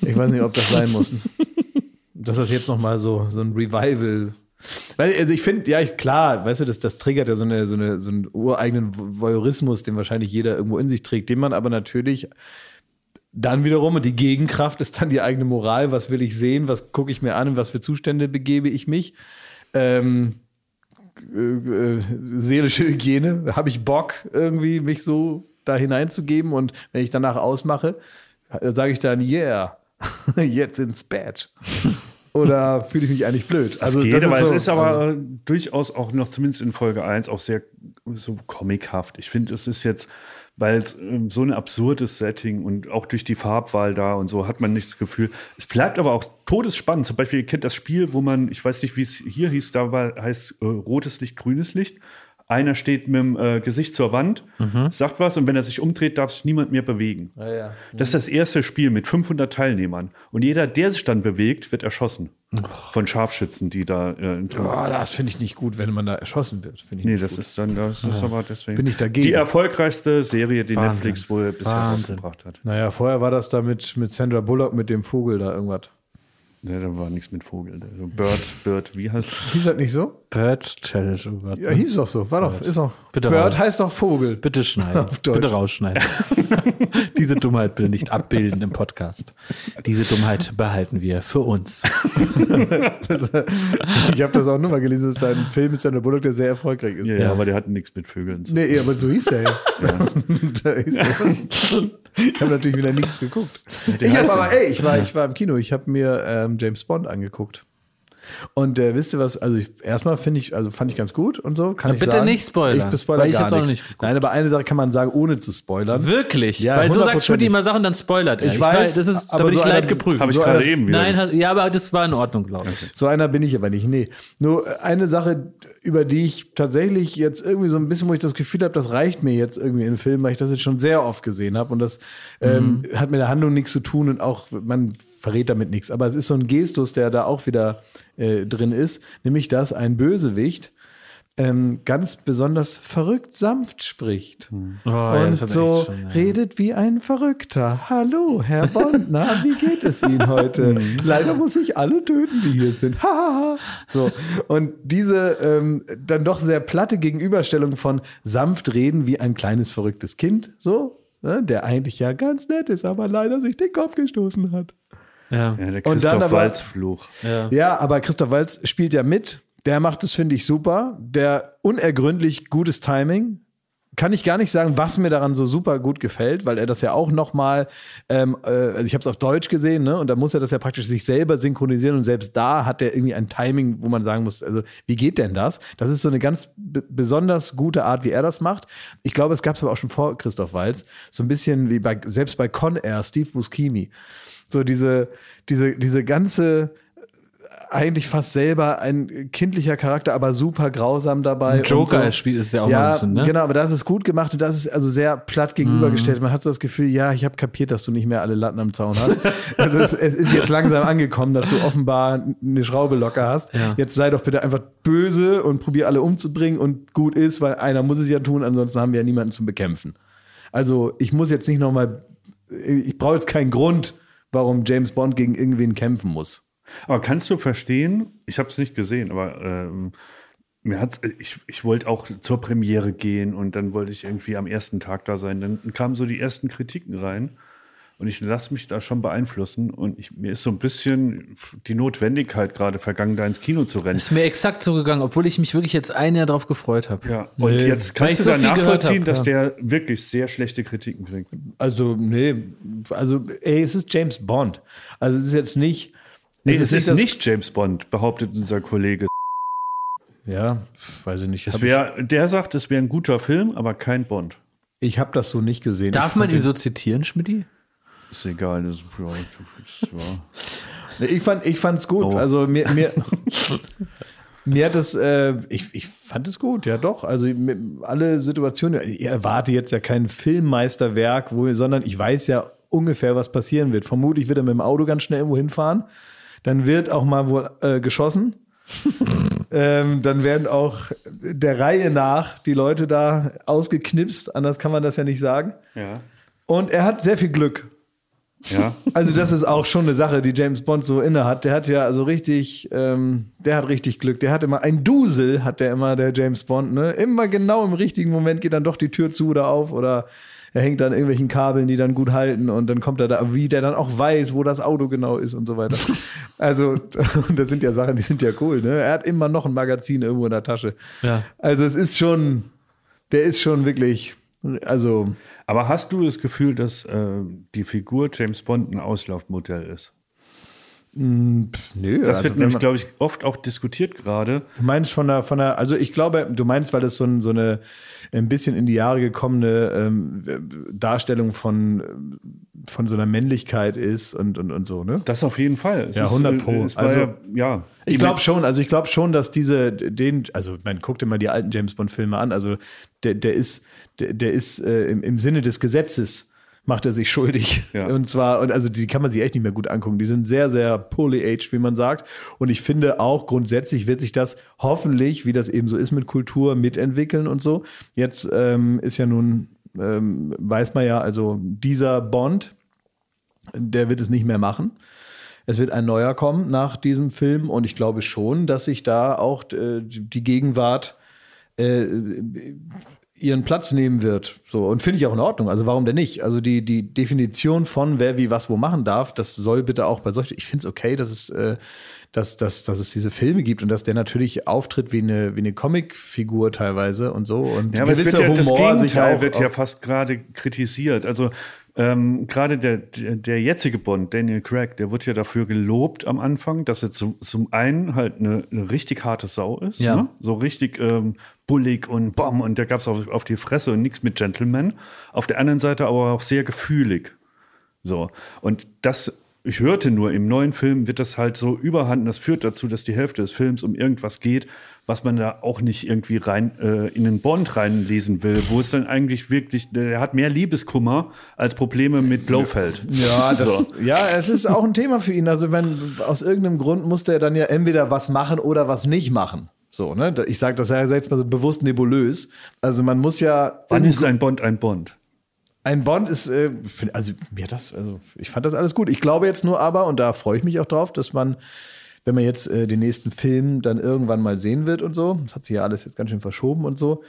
Ich weiß nicht, ob das sein muss. Dass das jetzt nochmal so, so ein Revival. Also ich finde, ja, ich, klar, weißt du, das, das triggert ja so, eine, so, eine, so einen ureigenen Voyeurismus, den wahrscheinlich jeder irgendwo in sich trägt, den man aber natürlich dann wiederum, und die Gegenkraft ist dann die eigene Moral. Was will ich sehen? Was gucke ich mir an? In was für Zustände begebe ich mich? Ähm, äh, äh, seelische Hygiene. Habe ich Bock, irgendwie mich so da hineinzugeben? Und wenn ich danach ausmache, sage ich dann, yeah, jetzt ins Bett. Oder fühle ich mich eigentlich blöd? Also geht, aber so- es ist aber äh, durchaus auch noch, zumindest in Folge 1, auch sehr so comichaft. Ich finde, es ist jetzt, weil es ähm, so ein absurdes Setting und auch durch die Farbwahl da und so hat man nicht das Gefühl. Es bleibt aber auch todesspannend. Zum Beispiel, ihr kennt das Spiel, wo man, ich weiß nicht, wie es hier hieß, da war, heißt äh, rotes Licht, grünes Licht. Einer steht mit dem äh, Gesicht zur Wand, sagt was und wenn er sich umdreht, darf sich niemand mehr bewegen. Ja, ja. Das ist das erste Spiel mit 500 Teilnehmern. Und jeder, der sich dann bewegt, wird erschossen. Von Scharfschützen, die da. Äh, Oh, das finde ich nicht gut, wenn man da erschossen wird. Finde ich nee, nicht das gut. ist dann, das ist aber deswegen. Bin ich dagegen. Die erfolgreichste Serie, die Wahnsinn. Netflix wohl bisher Wahnsinn. rausgebracht hat. Naja, vorher war das da mit, mit Sandra Bullock, mit dem Vogel da irgendwas. Ja, da war nichts mit Vogel. Also Bird, Bird, wie heißt Hieß das nicht so? Bird Challenge. oh Gott. Ja, hieß doch so. War doch, ist doch. Bitte Bird raus. heißt doch Vogel. Bitte schneiden. Bitte rausschneiden. Diese Dummheit bitte nicht abbilden im Podcast. Diese Dummheit behalten wir für uns. Ich habe das auch nur mal gelesen, dass da ein Film mit Sandra Bullock, der sehr erfolgreich ist. Ja, ja, aber der hat nichts mit Vögeln zu Nee, aber so hieß er ja. Da hieß er. Ich habe natürlich wieder nichts geguckt. Ich aber, er. ey, ich war, ich war im Kino, ich habe mir ähm, James Bond angeguckt. Und äh, wisst ihr was, also ich, erstmal finde ich, also fand ich ganz gut und so, kann ich bitte sagen. nicht spoilern, Ich ich gar hab's nicht. Nein, aber eine Sache kann man sagen, ohne zu spoilern. Wirklich? Ja, Weil so sagt Schmidt immer Sachen, dann spoilert er. Ich weiß, das ist, da aber bin ich so einer- leid geprüft. Habe ich So gerade eben wieder. Nein, ja, aber das war in Ordnung, glaube ich. So einer bin ich aber nicht. Nee. Nur eine Sache, über die ich tatsächlich jetzt irgendwie so ein bisschen, wo ich das Gefühl habe, das reicht mir jetzt irgendwie in Filmen, weil ich das jetzt schon sehr oft gesehen habe. Und das ähm, hat mit der Handlung nichts zu tun und auch, man verrät damit nichts. Aber es ist so ein Gestus, der da auch wieder äh, drin ist, nämlich dass ein Bösewicht ähm, ganz besonders verrückt sanft spricht. Oh, ja, und hat so schon, ja. redet wie ein Verrückter. Hallo, Herr Bond, na, wie geht es Ihnen heute? Mhm. Leider muss ich alle töten, die hier sind. Hahaha. so. Und diese ähm, dann doch sehr platte Gegenüberstellung von sanft reden wie ein kleines verrücktes Kind, so, ne, der eigentlich ja ganz nett ist, aber leider sich den Kopf gestoßen hat. Ja. Ja, der Und dann Christoph aber- Walz-Fluch. Ja. Ja, aber Christoph Walz spielt ja mit. Der macht es, finde ich, super. Der unergründlich gutes Timing. Kann ich gar nicht sagen, was mir daran so super gut gefällt, weil er das ja auch noch mal, ähm, äh, also ich habe es auf Deutsch gesehen, ne? Und da muss er das ja praktisch sich selber synchronisieren und selbst da hat er irgendwie ein Timing, wo man sagen muss, also wie geht denn das? Das ist so eine ganz be- besonders gute Art, wie er das macht. Ich glaube, es gab es aber auch schon vor Christoph Walz, so ein bisschen wie bei selbst bei Con Air, Steve Buscemi, so diese diese diese ganze eigentlich fast selber ein kindlicher Charakter, aber super grausam dabei. Joker so. spielt es ja auch mal ein Ja, bisschen, ne? genau, aber das ist gut gemacht und das ist also sehr platt gegenübergestellt. Man hat so das Gefühl, ja, ich habe kapiert, dass du nicht mehr alle Latten am Zaun hast. also es, es ist jetzt langsam angekommen, dass du offenbar eine Schraube locker hast. Ja. Jetzt sei doch bitte einfach böse und probier alle umzubringen und gut ist, weil einer muss es ja tun, ansonsten haben wir ja niemanden zum Bekämpfen. Also ich muss jetzt nicht nochmal, ich brauche jetzt keinen Grund, warum James Bond gegen irgendwen kämpfen muss. Aber kannst du verstehen, ich habe es nicht gesehen, aber ähm, mir hat's, ich, ich wollte auch zur Premiere gehen und dann wollte ich irgendwie am ersten Tag da sein. Dann kamen so die ersten Kritiken rein und ich lasse mich da schon beeinflussen und ich, mir ist so ein bisschen die Notwendigkeit gerade vergangen, da ins Kino zu rennen. Ist mir exakt so gegangen, obwohl ich mich wirklich jetzt ein Jahr drauf gefreut habe. Ja, und Nee, jetzt kannst ich du so da nachvollziehen, hab, dass ja. der wirklich sehr schlechte Kritiken bringt. Also, nee, also, ey, es ist James Bond. Also, es ist jetzt nicht. Nee, es ist das- nicht James Bond, behauptet unser Kollege. Ja, weiß ich nicht. Es wär, der sagt, es wäre ein guter Film, aber kein Bond. ich habe das so nicht gesehen. Darf ich man ihn so zitieren, Schmidti? Ist egal. Das, ja, war. Nee, Ich fand ich fand's gut. Oh. Also mir mir, mir hat es äh, ich, ich fand es gut, ja doch. Also alle Situationen, ich erwarte jetzt ja kein Filmmeisterwerk, wo, sondern ich weiß ja ungefähr, was passieren wird. Vermutlich wird er mit dem Auto ganz schnell irgendwo hinfahren. Dann wird auch mal wohl äh, geschossen. ähm, dann werden auch der Reihe nach die Leute da ausgeknipst. Anders kann man das ja nicht sagen. Ja. Und er hat sehr viel Glück. Ja. Also das ist auch schon eine Sache, die James Bond so inne hat. Der hat ja also richtig, ähm, der hat richtig Glück. Der hat immer ein Dusel, hat der immer der James Bond. Ne, immer genau im richtigen Moment geht dann doch die Tür zu oder auf oder er hängt an irgendwelchen Kabeln, die dann gut halten und dann kommt er da, wie der dann auch weiß, wo das Auto genau ist und so weiter. Also und das sind ja Sachen, die sind ja cool. Ne, er hat immer noch ein Magazin irgendwo in der Tasche. Ja. Also es ist schon, der ist schon wirklich, also Aber hast du das Gefühl, dass äh, die Figur James Bond ein Auslaufmodell ist? nö. Das also wird nämlich, glaube ich, oft auch diskutiert gerade. Du meinst von der, von der, also ich glaube, du meinst, weil das so, ein, so eine ein bisschen in die Jahre gekommene ähm, Darstellung von, von so einer Männlichkeit ist und, und, und so, ne? Das auf jeden Fall. Es Ja, 100 Pro. äh, Es war Also, ja. Ich glaube schon, also ich glaube schon, dass diese, den, also man guckt dir mal die alten James Bond-Filme an, also der, der ist, der, der ist äh, im, im Sinne des Gesetzes macht er sich schuldig. Ja. Und zwar, und also die kann man sich echt nicht mehr gut angucken. Die sind sehr, sehr poorly aged, wie man sagt. Und ich finde auch grundsätzlich wird sich das hoffentlich, wie das eben so ist mit Kultur, mitentwickeln und so. Jetzt ähm, ist ja nun, ähm, weiß man ja, also dieser Bond, der wird es nicht mehr machen. Es wird ein neuer kommen nach diesem Film und ich glaube schon, dass sich da auch äh, die Gegenwart äh, ihren Platz nehmen wird. So und finde ich auch in Ordnung. Also warum denn nicht? Also die die Definition von wer wie was wo machen darf, das soll bitte auch bei solchen. Ich finde es okay, dass es äh, dass, dass, dass es diese Filme gibt und dass der natürlich auftritt wie eine wie eine Comicfigur teilweise und so und Ja, aber es wird ja, das Humor sich Gegenteil auch, wird ja fast gerade kritisiert. Also ähm, gerade der, der, jetzige Bond, Daniel Craig, der wird ja dafür gelobt am Anfang, dass er zum, zum einen halt eine, eine richtig harte Sau ist. Ja. Ne? So richtig ähm, bullig und bom und da gab es auf, auf die Fresse und nichts mit Gentleman. Auf der anderen Seite aber auch sehr gefühlig. So. Und das, ich hörte nur, im neuen Film wird das halt so überhand. Das führt dazu, dass die Hälfte des Films um irgendwas geht, was man da auch nicht irgendwie rein äh, in den Bond reinlesen will, wo es dann eigentlich wirklich, der hat mehr Liebeskummer als Probleme mit Blofeld. Ja, das, So. ja, es ist auch ein Thema für ihn. Also wenn aus irgendeinem Grund musste er dann ja entweder was machen oder was nicht machen. So, ne? Ich sage das ja jetzt mal so bewusst nebulös. Also man muss ja. Wann ist ein Bond ein Bond? Ein Bond ist, äh, also mir das, also ich fand das alles gut. Ich glaube jetzt nur aber, und da freue ich mich auch drauf, dass man, wenn man jetzt äh, den nächsten Film dann irgendwann mal sehen wird und so, das hat sich ja alles jetzt ganz schön verschoben und so,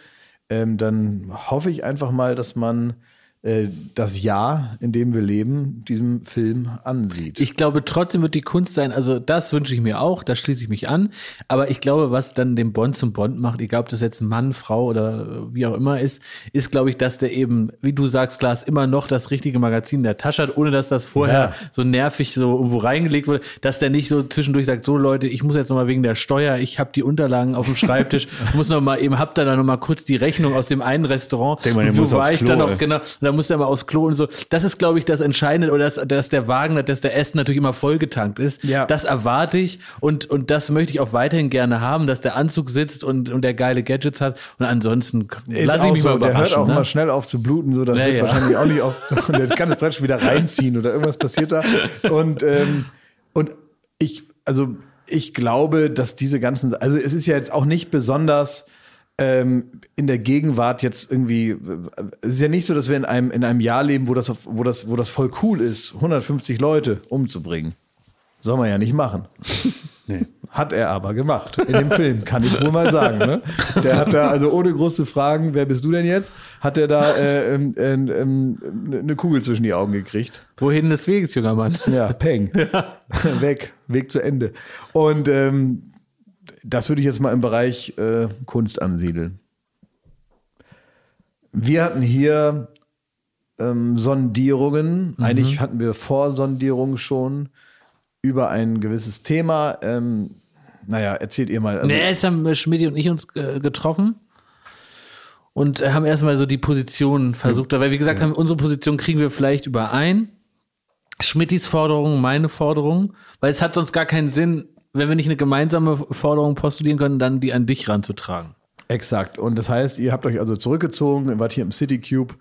ähm, dann hoffe ich einfach mal, dass man das Jahr, in dem wir leben, diesem Film ansieht. Ich glaube, trotzdem wird die Kunst sein, also das wünsche ich mir auch, da schließe ich mich an. Aber ich glaube, was dann den Bond zum Bond macht, egal ob das jetzt ein Mann, Frau oder wie auch immer ist, ist, glaube ich, dass der eben, wie du sagst, Klaas, immer noch das richtige Magazin in der Tasche hat, ohne dass das vorher Ja. so nervig so irgendwo reingelegt wurde, dass der nicht so zwischendurch sagt, so Leute, ich muss jetzt noch mal wegen der Steuer, ich habe die Unterlagen auf dem Schreibtisch, muss noch mal eben, hab da dann noch mal kurz die Rechnung aus dem einen Restaurant, Denk mal, wo war ich dann noch, genau, da musst du immer aufs Klo und so. Das ist, glaube ich, das Entscheidende, oder dass, dass der Wagen, dass der Essen natürlich immer vollgetankt ist. Ja. Das erwarte ich und, und das möchte ich auch weiterhin gerne haben, dass der Anzug sitzt und, und der geile Gadgets hat. Und ansonsten Ist lass ich mich so, mal der hört überraschen. auch ne? mal schnell auf zu bluten, so das Ja, wird ja. wahrscheinlich auch nicht oft. Der kann das Brett schon wieder reinziehen oder irgendwas passiert da. Und, ähm, und ich, also ich glaube, dass diese ganzen, also es ist ja jetzt auch nicht besonders ähm, in der Gegenwart jetzt irgendwie, es ist ja nicht so, dass wir in einem, in einem Jahr leben, wo das, auf- wo das, wo das voll cool ist, 150 Leute umzubringen. Soll man ja nicht machen. Nee. Hat er aber gemacht. In dem Film, kann ich wohl mal sagen. Ne? Der hat da, also ohne große Fragen, wer bist du denn jetzt, hat er da äh, ähm, ähm, ähm, eine Kugel zwischen die Augen gekriegt. Wohin des Weges, junger Mann? Ja, Peng. Weg. Weg zu Ende. Und ähm, das würde ich jetzt mal im Bereich äh, Kunst ansiedeln. Wir hatten hier ähm, Sondierungen. Eigentlich hatten wir Vorsondierungen schon über ein gewisses Thema. Ähm, naja, erzählt ihr mal. Also, Nee, erst haben Schmidt und ich uns äh, getroffen und äh, haben erstmal so die Position versucht, weil wir gesagt haben, unsere Position kriegen wir vielleicht überein. Schmittis Forderung, meine Forderung, weil es hat sonst gar keinen Sinn, wenn wir nicht eine gemeinsame Forderung postulieren können, dann die an dich ranzutragen. Exakt. Und das heißt, ihr habt euch also zurückgezogen, ihr wart hier im City Cube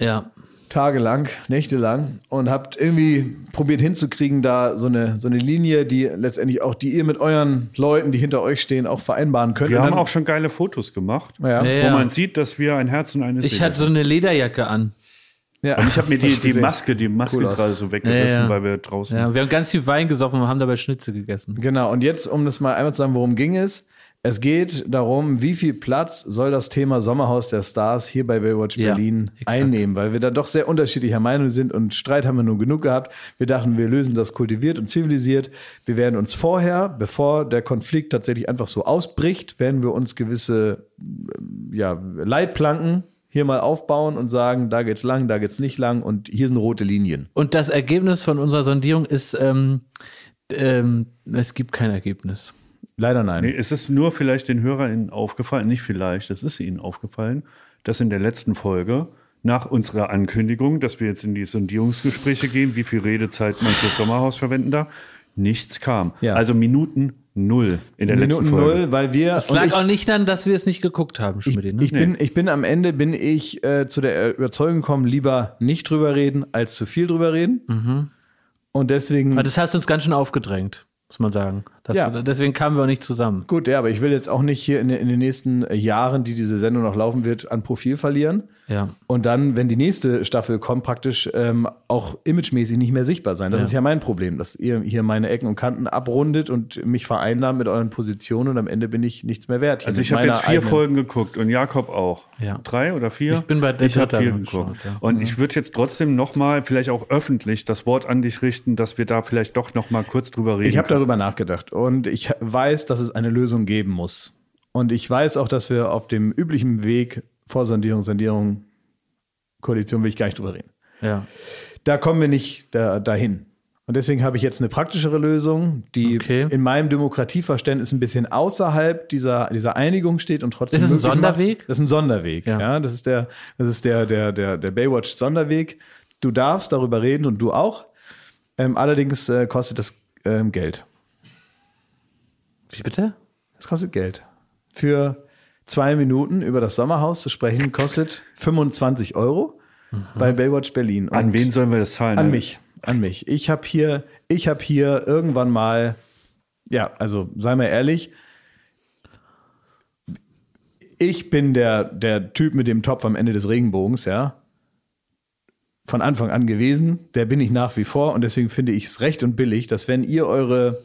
Ja. tagelang, nächtelang und habt irgendwie probiert hinzukriegen, da so eine, so eine Linie, die letztendlich auch, die ihr mit euren Leuten, die hinter euch stehen, auch vereinbaren könnt. Wir Und haben dann- auch schon geile Fotos gemacht, ja. Ja, wo ja. man sieht, dass wir ein Herz und eine Ich hatte so eine Lederjacke an. Ja. Und ich habe mir die, die. Maske, die Maske Cool gerade so weggerissen, Ja, ja. weil wir draußen. Ja, wir haben ganz viel Wein gesoffen und haben dabei Schnitzel gegessen. Genau, und jetzt, um das mal einmal zu sagen, worum ging es? Es geht darum, wie viel Platz soll das Thema Sommerhaus der Stars hier bei Baywatch Ja, Berlin exakt. einnehmen, weil wir da doch sehr unterschiedlicher Meinung sind und Streit haben wir nun genug gehabt. Wir dachten, wir lösen das kultiviert und zivilisiert. Wir werden uns vorher, bevor der Konflikt tatsächlich einfach so ausbricht, werden wir uns gewisse ja, Leitplanken hier mal aufbauen und sagen, da geht's lang, da geht's nicht lang und hier sind rote Linien. Und das Ergebnis von unserer Sondierung ist, ähm, ähm, es gibt kein Ergebnis. Leider nein. Nee, es ist nur vielleicht den HörerInnen aufgefallen, nicht vielleicht, es ist ihnen aufgefallen, dass in der letzten Folge nach unserer Ankündigung, dass wir jetzt in die Sondierungsgespräche gehen, wie viel Redezeit man fürs Sommerhaus verwenden darf, nichts kam. Ja. Also Minuten null in der Minuten letzten Folge. null, weil wir. Es und lag ich- auch nicht dann, dass wir es nicht geguckt haben, Schmidt. Ne? Ich, bin, ich bin am Ende, bin ich äh, zu der Überzeugung gekommen, lieber nicht drüber reden, als zu viel drüber reden. Mhm. Und deswegen, Aber das hast du uns ganz schön aufgedrängt, muss man sagen. Das, Ja. Deswegen kamen wir auch nicht zusammen. gut, ja, aber ich will jetzt auch nicht hier in, den- in den nächsten Jahren, die diese Sendung noch laufen wird, an Profil verlieren. Ja. Und dann, wenn die nächste Staffel kommt, praktisch ähm, auch imagemäßig nicht mehr sichtbar sein. Das ist ja mein Problem, dass ihr hier meine Ecken und Kanten abrundet und mich vereinnahmt mit euren Positionen und am Ende bin ich nichts mehr wert. Also ich habe jetzt vier eigenen- Folgen geguckt und Jakob auch. Ja. Drei oder vier? Ich bin bei der Ich habe dritten vier geschaut, geguckt. ja. Mhm. Und ich würde jetzt trotzdem noch mal, vielleicht auch öffentlich, das Wort an dich richten, dass wir da vielleicht doch noch mal kurz drüber reden. Ich habe darüber nachgedacht und ich weiß, dass es eine Lösung geben muss. Und ich weiß auch, dass wir auf dem üblichen Weg Vorsondierung, Sondierung, Koalition will ich gar nicht drüber reden. Ja. Da kommen wir nicht da, dahin. Und deswegen habe ich jetzt eine praktischere Lösung, die Okay. in meinem Demokratieverständnis ein bisschen außerhalb dieser, dieser Einigung steht und trotzdem. Ist es ein möglich macht. Sonderweg? Das ist ein Sonderweg. Ja. Ja. das ist der, das ist der, der, der, der Baywatch-Sonderweg. Du darfst darüber reden und du auch. Ähm, allerdings äh, kostet das ähm, Geld. Wie bitte? Es kostet Geld. Für zwei Minuten über das Sommerhaus zu sprechen, kostet 25 Euro bei Baywatch Berlin. An Und wen sollen wir das zahlen? An mich. An mich. Ich habe hier, ich habe hier irgendwann mal, ja, also sei mal ehrlich, ich bin der, der Typ mit dem Topf am Ende des Regenbogens, ja. Von Anfang an gewesen. Der bin ich nach wie vor und deswegen finde ich es recht und billig, dass wenn ihr eure,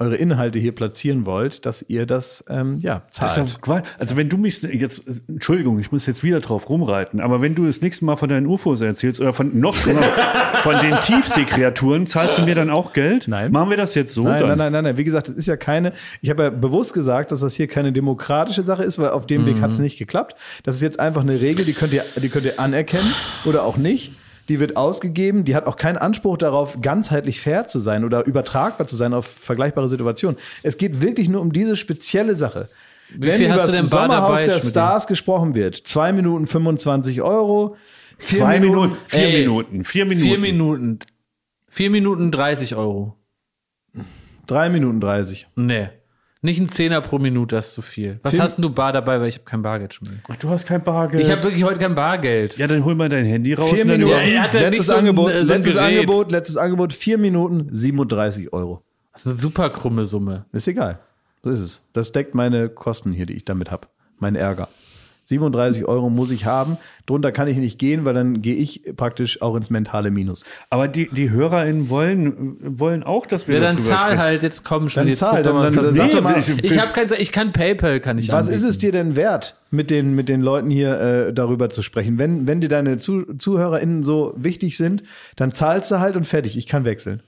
eure Inhalte hier platzieren wollt, dass ihr das, ähm, ja, Das zahlt. Quatsch. Also wenn du mich jetzt, Entschuldigung, ich muss jetzt wieder drauf rumreiten, aber wenn du das nächste Mal von deinen UFOs erzählst oder von noch von den Tiefseekreaturen, zahlst du mir dann auch Geld? Nein. Machen wir das jetzt so? Nein, dann? nein, nein, nein, nein. Wie gesagt, es ist ja keine. Ich habe ja bewusst gesagt, dass das hier keine demokratische Sache ist, weil auf dem Weg hat es nicht geklappt. Das ist jetzt einfach eine Regel, die könnt ihr, die könnt ihr anerkennen oder auch nicht. Die wird ausgegeben, die hat auch keinen Anspruch darauf, ganzheitlich fair zu sein oder übertragbar zu sein auf vergleichbare Situationen. Es geht wirklich nur um diese spezielle Sache. Wenn viel über hast du das Sommerhaus dabei, der? Stars gesprochen wird, zwei Minuten 25 Euro. Vier Zwei Minuten. Minuten. Vier Ey, Minuten. Vier Minuten. Vier Minuten. Vier Minuten 30 Euro. Drei Minuten 30. Nee. Nicht ein Zehner pro Minute, das ist zu viel. Was Vier- hast denn du bar dabei, weil ich habe kein Bargeld schon mehr. Ach, du hast kein Bargeld. Ich habe wirklich heute kein Bargeld. ja, dann hol mal dein Handy raus. Vier und dann- Minuten. Ja, er hat ja letztes so ein, Angebot, äh, so ein letztes Gerät. Angebot, letztes Angebot, vier Minuten, 37 Euro. Das ist eine super krumme Summe. Ist egal. So ist es. Das deckt meine Kosten hier, die ich damit habe. Mein Ärger. 37 Euro muss ich haben. Drunter kann ich nicht gehen, weil dann gehe ich praktisch auch ins mentale Minus. Aber die, die HörerInnen wollen, wollen auch, dass wir Ja, dann zahl sprechen. halt, jetzt komm schon. Dann jetzt zahl, dann- dann- dann doch mal, ich- ich habe kein, ich kann PayPal, kann ich Was anbieten. ist es dir denn wert, mit den, mit den Leuten hier äh, darüber zu sprechen? Wenn, wenn dir deine Zu ZuhörerInnen so wichtig sind, dann zahlst du halt und fertig. Ich kann wechseln.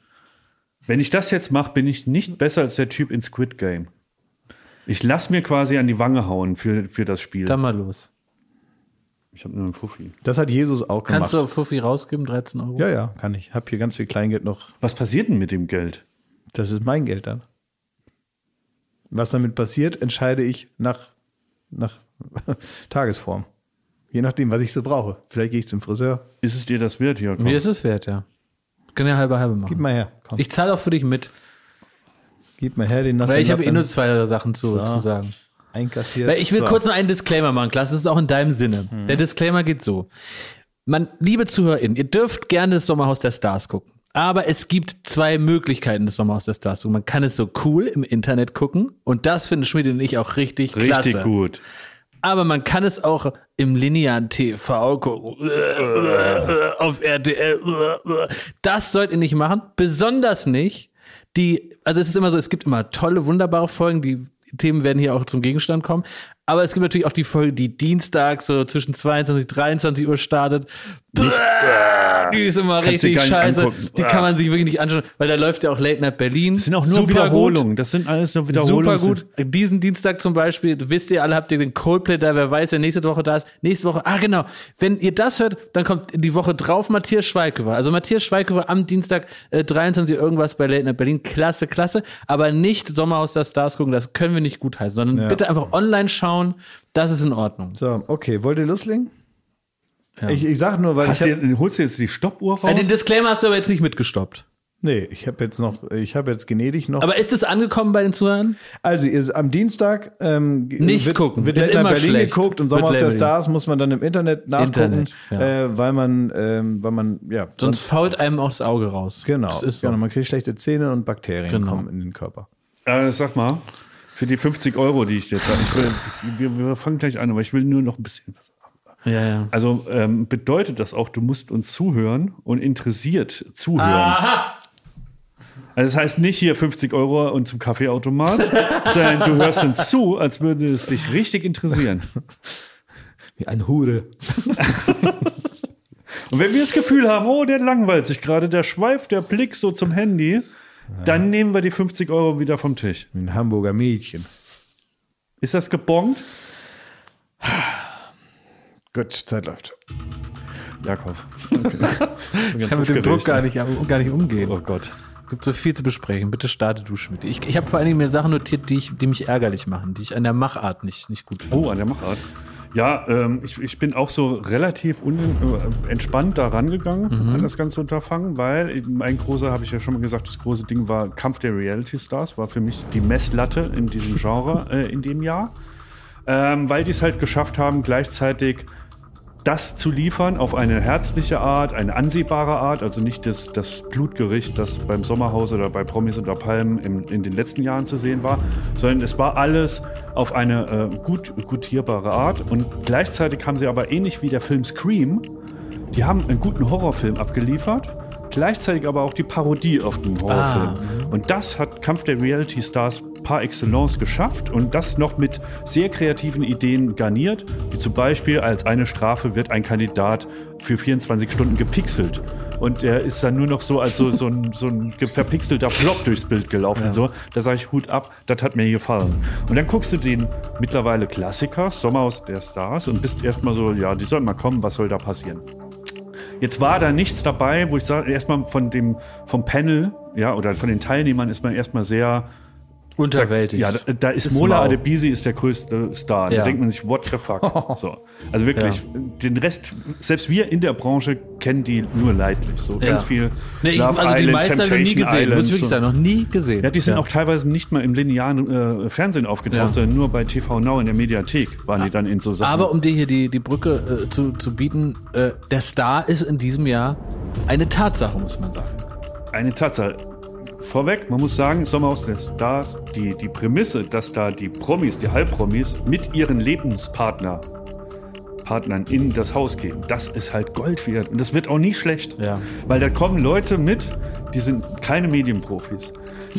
Wenn ich das jetzt mache, bin ich nicht besser als der Typ in Squid Game. Ich lass mir quasi an die Wange hauen für, für das Spiel. Dann mal los. Ich habe nur einen Fuffi. Das hat Jesus auch gemacht. Kannst du Fuffi rausgeben, 13 Euro? ja, ja, kann ich. Hab hier ganz viel Kleingeld noch. Was passiert denn mit dem Geld? Das ist mein Geld dann. Was damit passiert, entscheide ich nach, nach Tagesform. Je nachdem, was ich so brauche. Vielleicht gehe ich zum Friseur. Ist es dir das wert, Jakob? Mir ist es wert, ja. Können ja halbe halbe Gib machen. mal her. Komm, Ich zahle auch für dich mit. Gib mal her den nassen Weil ich habe eh nur zwei drei Sachen zu, zu sagen. einkassiert. Weil ich will So. kurz noch einen Disclaimer machen, Klaas, das ist auch in deinem Sinne. Mhm. Der Disclaimer geht so. Man, liebe ZuhörerInnen, ihr dürft gerne das Sommerhaus der Stars gucken. Aber es gibt zwei Möglichkeiten, das Sommerhaus der Stars zu gucken. Man kann es so cool im Internet gucken und das finden Schmidt und ich auch richtig, Richtig klasse. gut. Aber man kann es auch im linearen TV gucken. Auf RTL. Das sollt ihr nicht machen. Besonders nicht die, also es ist immer so, es gibt immer tolle, wunderbare Folgen, die Themen werden hier auch zum Gegenstand kommen. Aber es gibt natürlich auch die Folge, die Dienstag so zwischen 22 und 23 Uhr startet. Die ist immer richtig nicht scheiße. angucken. Die kann man sich wirklich nicht anschauen, weil da läuft ja auch Late Night Berlin. Das sind auch nur Super gut. Wiederholungen. Das sind alles nur Wiederholungen. Super gut. Diesen Dienstag zum Beispiel, wisst ihr alle, habt ihr den Coldplay da, wer weiß, wer nächste Woche da ist. Nächste Woche, ah genau, wenn ihr das hört, dann kommt die Woche drauf Matthias Schweighöfer. Also Matthias Schweighöfer am Dienstag äh, 23 irgendwas bei Late Night Berlin. Klasse, klasse. Aber nicht Sommerhaus der Stars gucken, das können wir nicht gutheißen, sondern Ja. bitte einfach online schauen, das ist in Ordnung. So, okay. Wollt ihr loslegen? Ja. Ich, ich sag nur, weil Hast ich du hab, jetzt, holst du jetzt die Stoppuhr raus? Den Disclaimer hast du aber jetzt nicht mitgestoppt. Nee, ich habe jetzt noch, ich habe jetzt Gnädig noch. Aber ist es angekommen bei den Zuhörern? also ihr, am Dienstag ähm, Nicht wird, gucken. wird Ist immer Berlin schlecht. geguckt und Wird Sommerhaus der. Stars muss man dann im Internet nachgucken, Internet, ja. äh, weil man, ähm, weil man, ja, Sonst fault einem auch das Auge raus. genau, Das ist so. genau, man kriegt schlechte Zähne und Bakterien Genau. kommen in den Körper. Äh, sag mal, für die 50 Euro, die ich jetzt habe, ich will, wir, wir fangen gleich an, aber ich will nur noch ein bisschen was. Ja, ja. Also ähm, bedeutet das auch, du musst uns zuhören und interessiert zuhören. Aha! Also das heißt nicht hier 50 Euro und zum Kaffeeautomat, sondern du hörst uns zu, als würde es dich richtig interessieren. Wie ein Hure. Und wenn wir das Gefühl haben, oh, der langweilt sich gerade, der schweift der Blick so zum Handy, dann nehmen wir die 50 Euro wieder vom Tisch. Ein Hamburger Mädchen. Ist das gebongt? Gut, Zeit läuft. Jakob. Ich kann mit dem Druck gar nicht, gar nicht umgehen. Oh Gott. Es gibt so viel zu besprechen. Bitte starte du, Schmidt. Ich, ich habe vor allen Dingen mir Sachen notiert, die, ich, die mich ärgerlich machen, die ich an der Machart nicht, nicht gut finde. Oh, an der Machart. Ja, ähm, ich, ich bin auch so relativ äh, entspannt da rangegangen an das ganze Unterfangen, weil eben ein großer, habe ich ja schon mal gesagt, das große Ding war Kampf der Reality Stars, war für mich die Messlatte in diesem Genre äh, in dem Jahr, ähm, weil die es halt geschafft haben, gleichzeitig das zu liefern auf eine herzliche Art, eine ansehbare Art, also nicht das, das Blutgericht, das beim Sommerhaus oder bei Promis unter Palmen in, in den letzten Jahren zu sehen war, sondern es war alles auf eine äh, gut gutierbare Art und gleichzeitig haben sie aber ähnlich wie der Film Scream, die haben einen guten Horrorfilm abgeliefert, gleichzeitig aber auch die Parodie auf den Horrorfilm. Und das hat Kampf der Reality Stars par excellence geschafft und das noch mit sehr kreativen Ideen garniert, wie zum Beispiel als eine Strafe wird ein Kandidat für 24 Stunden gepixelt. Und er ist dann nur noch so als so, so, ein, so ein verpixelter Plop durchs Bild gelaufen. So, da sage ich Hut ab, das hat mir gefallen. Und dann guckst du den mittlerweile Klassiker, Sommerhaus der Stars, und bist erstmal so, ja, die sollen mal kommen, was soll da passieren? Jetzt war da nichts dabei, wo ich sage, erstmal von dem, vom Panel, ja, oder von den Teilnehmern ist man erstmal sehr Unterwältigt. Ja, da, da ist, Ist Mola mau. Adebisi ist der größte Star. Da Ja. denkt man sich, what the fuck? so. Also wirklich, den Rest, selbst wir in der Branche kennen die nur leidlich. So ganz Ja. viel. Nee, ich, Love also die Island, meisten habe ich nie gesehen, muss Island, ich wirklich so. sagen, noch nie gesehen. Ja, die sind auch teilweise nicht mal im linearen äh, Fernsehen aufgetaucht, Ja. sondern nur bei TV Now in der Mediathek waren die dann in so Sachen. Aber um dir hier die, die Brücke äh, zu, zu bieten, äh, der Star ist in diesem Jahr eine Tatsache, muss man sagen. Eine Tatsache. Vorweg, man muss sagen, Sommerhaus der Stars, die, die Prämisse, dass da die Promis, die Halbpromis mit ihren Lebenspartner Partnern in das Haus gehen, das ist halt Gold wert. Und das wird auch nie schlecht. Ja. Weil da kommen Leute mit, die sind keine Medienprofis.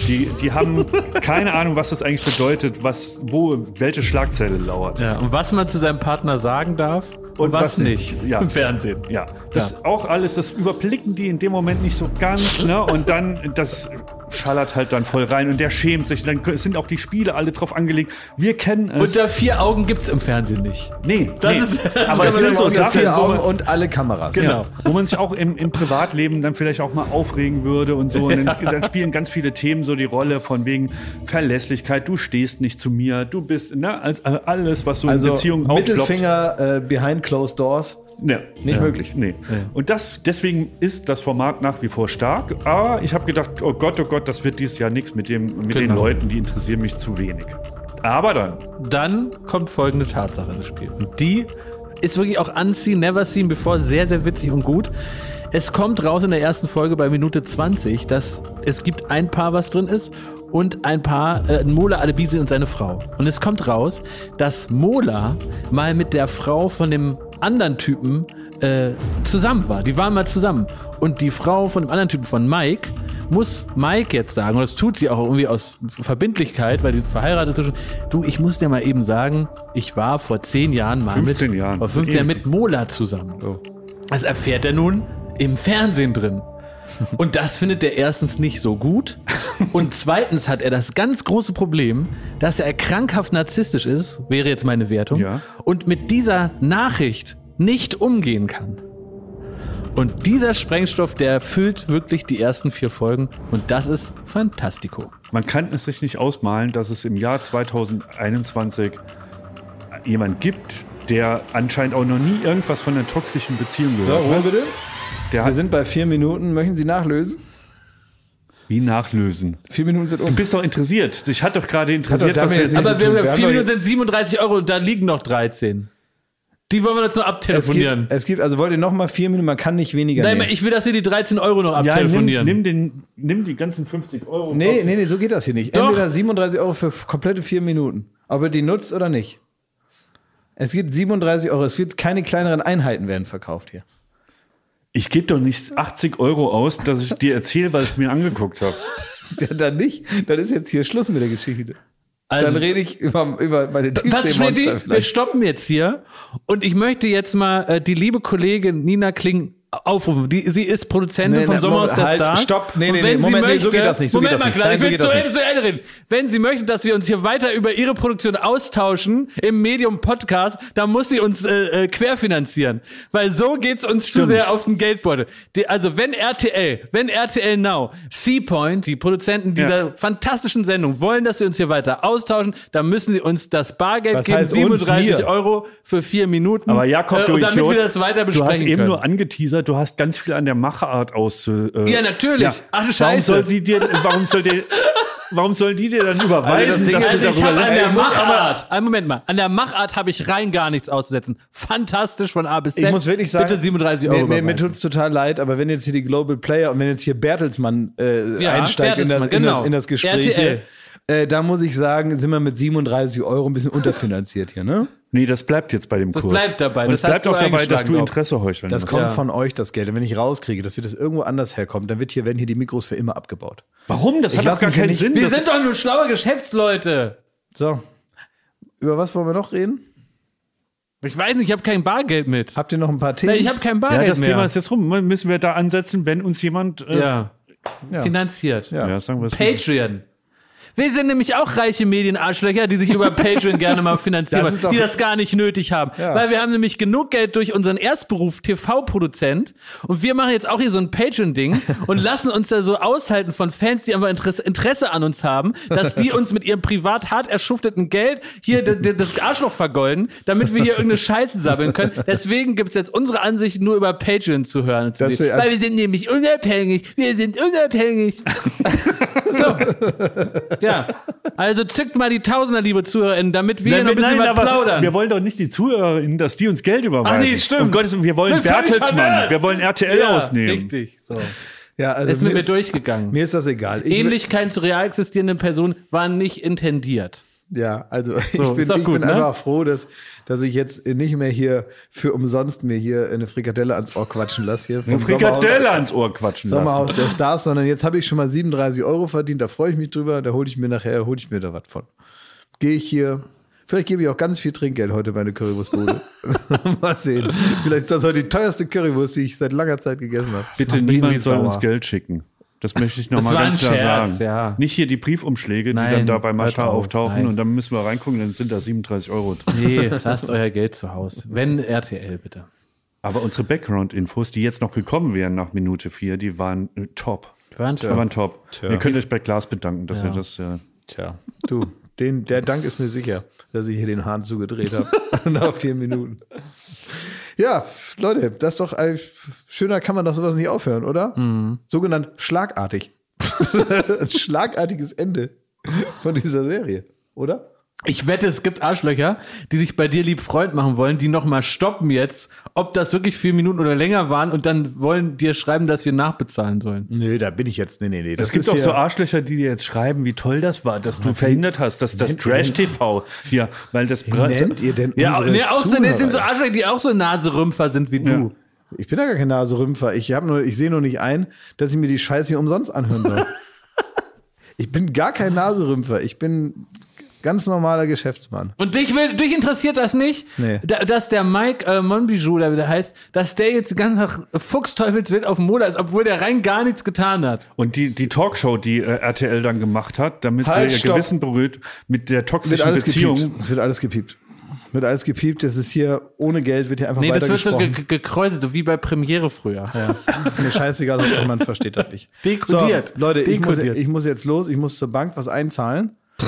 Die, die haben keine Ahnung, was das eigentlich bedeutet, was, wo, welche Schlagzeile lauert. Ja, und was man zu seinem Partner sagen darf und, was, nicht Ja. im Fernsehen. Ja, das auch alles, das überblicken die in dem Moment nicht so ganz, ne? Und dann, das schallert halt dann voll rein und der schämt sich. Dann sind auch die Spiele alle drauf angelegt. Wir kennen es. Unter vier Augen gibt's im Fernsehen nicht. nee, Das nee. ist- das aber es sind so unter Sachen, vier Augen man, und alle Kameras. Genau. Wo man sich auch im, im Privatleben dann vielleicht auch mal aufregen würde und so. Und dann, dann spielen ganz viele Themen so die Rolle von wegen Verlässlichkeit, du stehst nicht zu mir, du bist, ne, äh, alles, was so Also in Beziehungen aufploppt. Mittelfinger äh, behind closed doors. Ja. Nicht möglich. Nee. Und das, deswegen ist das Format nach wie vor stark. Aber ich habe gedacht, oh Gott, oh Gott, das wird dieses Jahr nichts mit, dem, mit den Genau. Leuten, die interessieren mich zu wenig. Aber dann, Dann kommt folgende Tatsache ins Spiel. Und die ist wirklich auch unseen, never seen before, sehr, sehr witzig und gut. Es kommt raus in der ersten Folge bei Minute 20, dass es gibt ein Paar, was drin ist und ein Paar, äh, Mola Adebisi und seine Frau. Und es kommt raus, dass Mola mal mit der Frau von dem anderen Typen äh, zusammen war. Die waren mal zusammen. Und die Frau von dem anderen Typen, von Mike, muss Mike jetzt sagen, und das tut sie auch irgendwie aus Verbindlichkeit, weil die verheiratet ist. Du, ich muss dir mal eben sagen, ich war vor zehn Jahren mal 15 mit, Jahren. vor 15 Jahren mit Mola zusammen. Das erfährt er nun im Fernsehen drin. Und das findet er erstens nicht so gut. Und zweitens hat er das ganz große Problem, dass er krankhaft narzisstisch ist, wäre jetzt meine Wertung, Ja. und mit dieser Nachricht nicht umgehen kann. Und dieser Sprengstoff, der füllt wirklich die ersten vier Folgen. Und das ist Fantastico. man kann es sich nicht ausmalen, dass es im Jahr 2021 jemand gibt, der anscheinend auch noch nie irgendwas von einer toxischen Beziehung So, gehört hat. bitte. Der Wir hat sind bei vier Minuten. Möchten Sie nachlösen? wie nachlösen. Vier Minuten sind um. Du bist doch interessiert. Ich hatte doch gerade interessiert, damit was wir jetzt Aber wir Wir vier Minuten sind 37 Euro und da liegen noch 13. Die wollen wir jetzt noch es, abtelefonieren. gibt, es gibt, also wollt ihr noch mal vier Minuten, man kann nicht weniger Nein, nehmen. ich will, dass wir die 13 Euro noch ja, nimm, abtelefonieren. nimm, den, nimm die ganzen 50 Euro. Nee, nee, nee, so geht das hier nicht. Doch. Entweder 37 Euro für komplette vier Minuten. Ob ihr die nutzt oder nicht. Es gibt 37 Euro. Es wird keine kleineren Einheiten werden verkauft hier. Ich gebe doch nicht 80 Euro aus, dass ich dir erzähle, was ich mir angeguckt habe. Ja, dann nicht. Dann ist jetzt hier Schluss mit der Geschichte. also, dann rede ich über, über meine Tiefseemonster wir stoppen jetzt hier und ich möchte jetzt mal äh, die liebe Kollegin Nina Kling aufrufen. Die, sie ist Produzentin Nee, von nee, Sommerhaus der halt, Stars. stopp. Nee, nee, wenn nee, sie Moment, nee, möchte, so geht das nicht, so Moment mal, klar, ich so will zu. Ende, zu Ende reden. Wenn sie möchte, dass wir uns hier weiter über ihre Produktion austauschen im Medium Podcast, dann muss sie uns äh, äh, querfinanzieren. Weil so geht's uns zu sehr auf den Geldbeutel. Die, also wenn RTL, wenn RTL Now, Seapoint, die Produzenten dieser Ja. fantastischen Sendung, wollen, dass wir uns hier weiter austauschen, dann müssen sie uns das Bargeld Was geben, heißt uns, 37 mir? Euro für vier Minuten. Aber Jakob, äh, du und damit Idiot, wir das weiter du besprechen hast eben können. nur angeteasert, du hast ganz viel an der Machart aus. Äh, Ja, natürlich. Ach du Warum Scheiße. soll sie dir, warum soll dir, warum soll die dir dann überweisen, Ding dass ist, du Also darüber an der Machart, einen Moment mal, an der Machart habe ich rein gar nichts auszusetzen. Fantastisch von A bis Z. Ich muss wirklich sagen, bitte 37 Euro mir, mir, mir tut's total leid, aber wenn jetzt hier die Global Player und wenn jetzt hier Bertelsmann äh, Ja, einsteigt in, das, Bertelsmann, in, das, genau. in das Gespräch, RTL. hier, äh, da muss ich sagen, sind wir mit 37 Euro ein bisschen unterfinanziert hier, ne? Nee, das bleibt jetzt bei dem Das Kurs. bleibt dabei, Und das bleibt auch dabei, dass du. Interesse heucheln Das musst. kommt Ja. von euch, das Geld. Und wenn ich rauskriege, dass ihr das irgendwo anders herkommt, dann wird hier, werden hier die Mikros für immer abgebaut. Warum? Das Ich hat doch gar keinen Sinn. Wir Das- sind doch nur schlaue Geschäftsleute. So. Über was wollen wir noch reden? Ich weiß nicht, ich habe kein Bargeld mit. Habt ihr noch ein paar Themen? Nee, ich habe kein ja, Bargeld das mehr. Thema ist jetzt rum. Müssen wir da ansetzen, wenn uns jemand. Äh, ja. Ja. finanziert. Ja. ja, sagen wir es. Patreon. Wir sind nämlich auch reiche Medienarschlöcher, die sich über Patreon gerne mal finanzieren, Das die das gar nicht nötig haben. Ja. Weil wir haben nämlich genug Geld durch unseren Erstberuf TV-Produzent und wir machen jetzt auch hier so ein Patreon-Ding und lassen uns da so aushalten von Fans, die einfach Interesse, Interesse an uns haben, dass die uns mit ihrem privat hart erschufteten Geld hier das Arschloch vergolden, damit wir hier irgendeine Scheiße sabbeln können. Deswegen gibt's jetzt unsere Ansicht nur über Patreon zu hören. Zu Weil wir sind nämlich unabhängig. Wir sind unabhängig. so. Ja. Also zückt mal die Tausender, liebe ZuhörerInnen, damit wir hier noch ein bisschen was aber plaudern. wir wollen doch nicht die ZuhörerInnen, dass die uns Geld überweisen. Ach nee, stimmt. Um Gottes Willen, wir wollen Bertelsmann, wir wollen RTL ja, ausnehmen. Richtig. So. Ja, also ist mit mir, mir ist, durchgegangen. mir ist das egal. Ich, Ähnlichkeiten zu real existierenden Personen waren nicht intendiert. Ja, also So, ich bin, ich gut, bin ne? einfach froh, dass, dass ich jetzt nicht mehr hier für umsonst mir hier eine Frikadelle ans Ohr quatschen lasse. Hier Eine Frikadelle ans Ohr quatschen lassen. Sommerhaus der Stars, sondern jetzt habe ich schon mal 37 Euro verdient, da freue ich mich drüber, da hole ich mir nachher, hole ich mir da was von. Gehe ich hier, vielleicht gebe ich auch ganz viel Trinkgeld heute bei einer Currywurstbude. mal sehen. Vielleicht ist das heute die teuerste Currywurst, die ich seit langer Zeit gegessen habe. Bitte niemand soll uns. Geld schicken. Das möchte ich nochmal ganz klar Scherz, sagen. ja. Nicht hier die Briefumschläge, die Nein, dann da bei Mascha auf, auftauchen nein. und dann müssen wir reingucken, dann sind da 37 Euro drin. Nee, lasst euer Geld zu Hause. Wenn RTL, bitte. Aber unsere Background-Infos, die jetzt noch gekommen wären nach Minute 4, die waren äh, top. Waren Die waren top. Tja. Ihr könnt euch bei Glas bedanken, dass Ja. ihr das äh, Tja, du, den, der Dank ist mir sicher, dass ich hier den Hahn zugedreht habe. Nach vier Minuten. Ja, Leute, das ist doch, äh, schöner kann man doch sowas nicht aufhören, oder? Sogenannt schlagartig. Ein schlagartiges Ende von dieser Serie, oder? Ich wette, es gibt Arschlöcher, die sich bei dir lieb Freund machen wollen, die nochmal stoppen jetzt, ob das wirklich vier Minuten oder länger waren und dann wollen dir schreiben, dass wir nachbezahlen sollen. Nee, da bin ich jetzt. Nee, nee, nee. Es gibt auch so Arschlöcher, die dir jetzt schreiben, wie toll das war, dass du verhindert hast, dass das Trash-TV hier, weil das Nennt ihr denn Ja, unsere nee, auch so, das sind so? Arschlöcher, die auch so Naserümpfer sind wie du. Ich bin ja gar kein Naserümpfer. Ich, hab nur, ich sehe nur nicht ein, dass ich mir die Scheiße hier umsonst anhören soll. ich bin gar kein Naserümpfer. Ich bin ganz normaler Geschäftsmann. Und dich, will, dich interessiert das nicht, Nee. da, dass der Mike äh, Monbijou, der heißt, dass der jetzt ganz nach Fuchsteufelswild auf dem Moder ist, obwohl der rein gar nichts getan hat. Und die, die Talkshow, die äh, RTL dann gemacht hat, damit Halt, sie ihr stopp. Gewissen berührt mit der Wird toxischen alles Beziehung. gepiept. Es wird alles gepiept. Wird alles gepiept. Das ist hier ohne Geld, wird hier einfach Nee, das wird so ge ge gekräuselt, so wie bei Premiere früher. ist mir scheißegal, Hauptsache man versteht das nicht. Dekodiert. So, Leute, ich muss, Dekodiert. ich muss jetzt los. Ich muss zur Bank was einzahlen.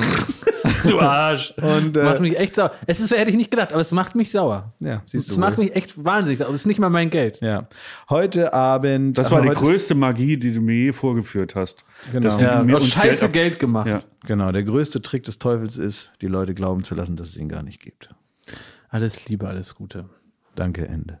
Du Arsch. Und, das äh, macht mich echt sauer. Es ist, hätte ich nicht gedacht, aber es macht mich sauer. Ja, siehst du Es macht wohl. mich echt wahnsinnig sauer. Es ist nicht mal mein Geld. Ja. Heute Abend. Das war die größte Magie, die du mir je vorgeführt hast. Genau. Dass du Ja, mir Scheiße ab- Geld, gemacht. Ja. Genau, der größte Trick des Teufels ist, die Leute glauben zu lassen, dass es ihn gar nicht gibt. Alles Liebe, alles Gute. Danke, Ende.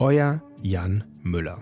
Euer Jan Müller.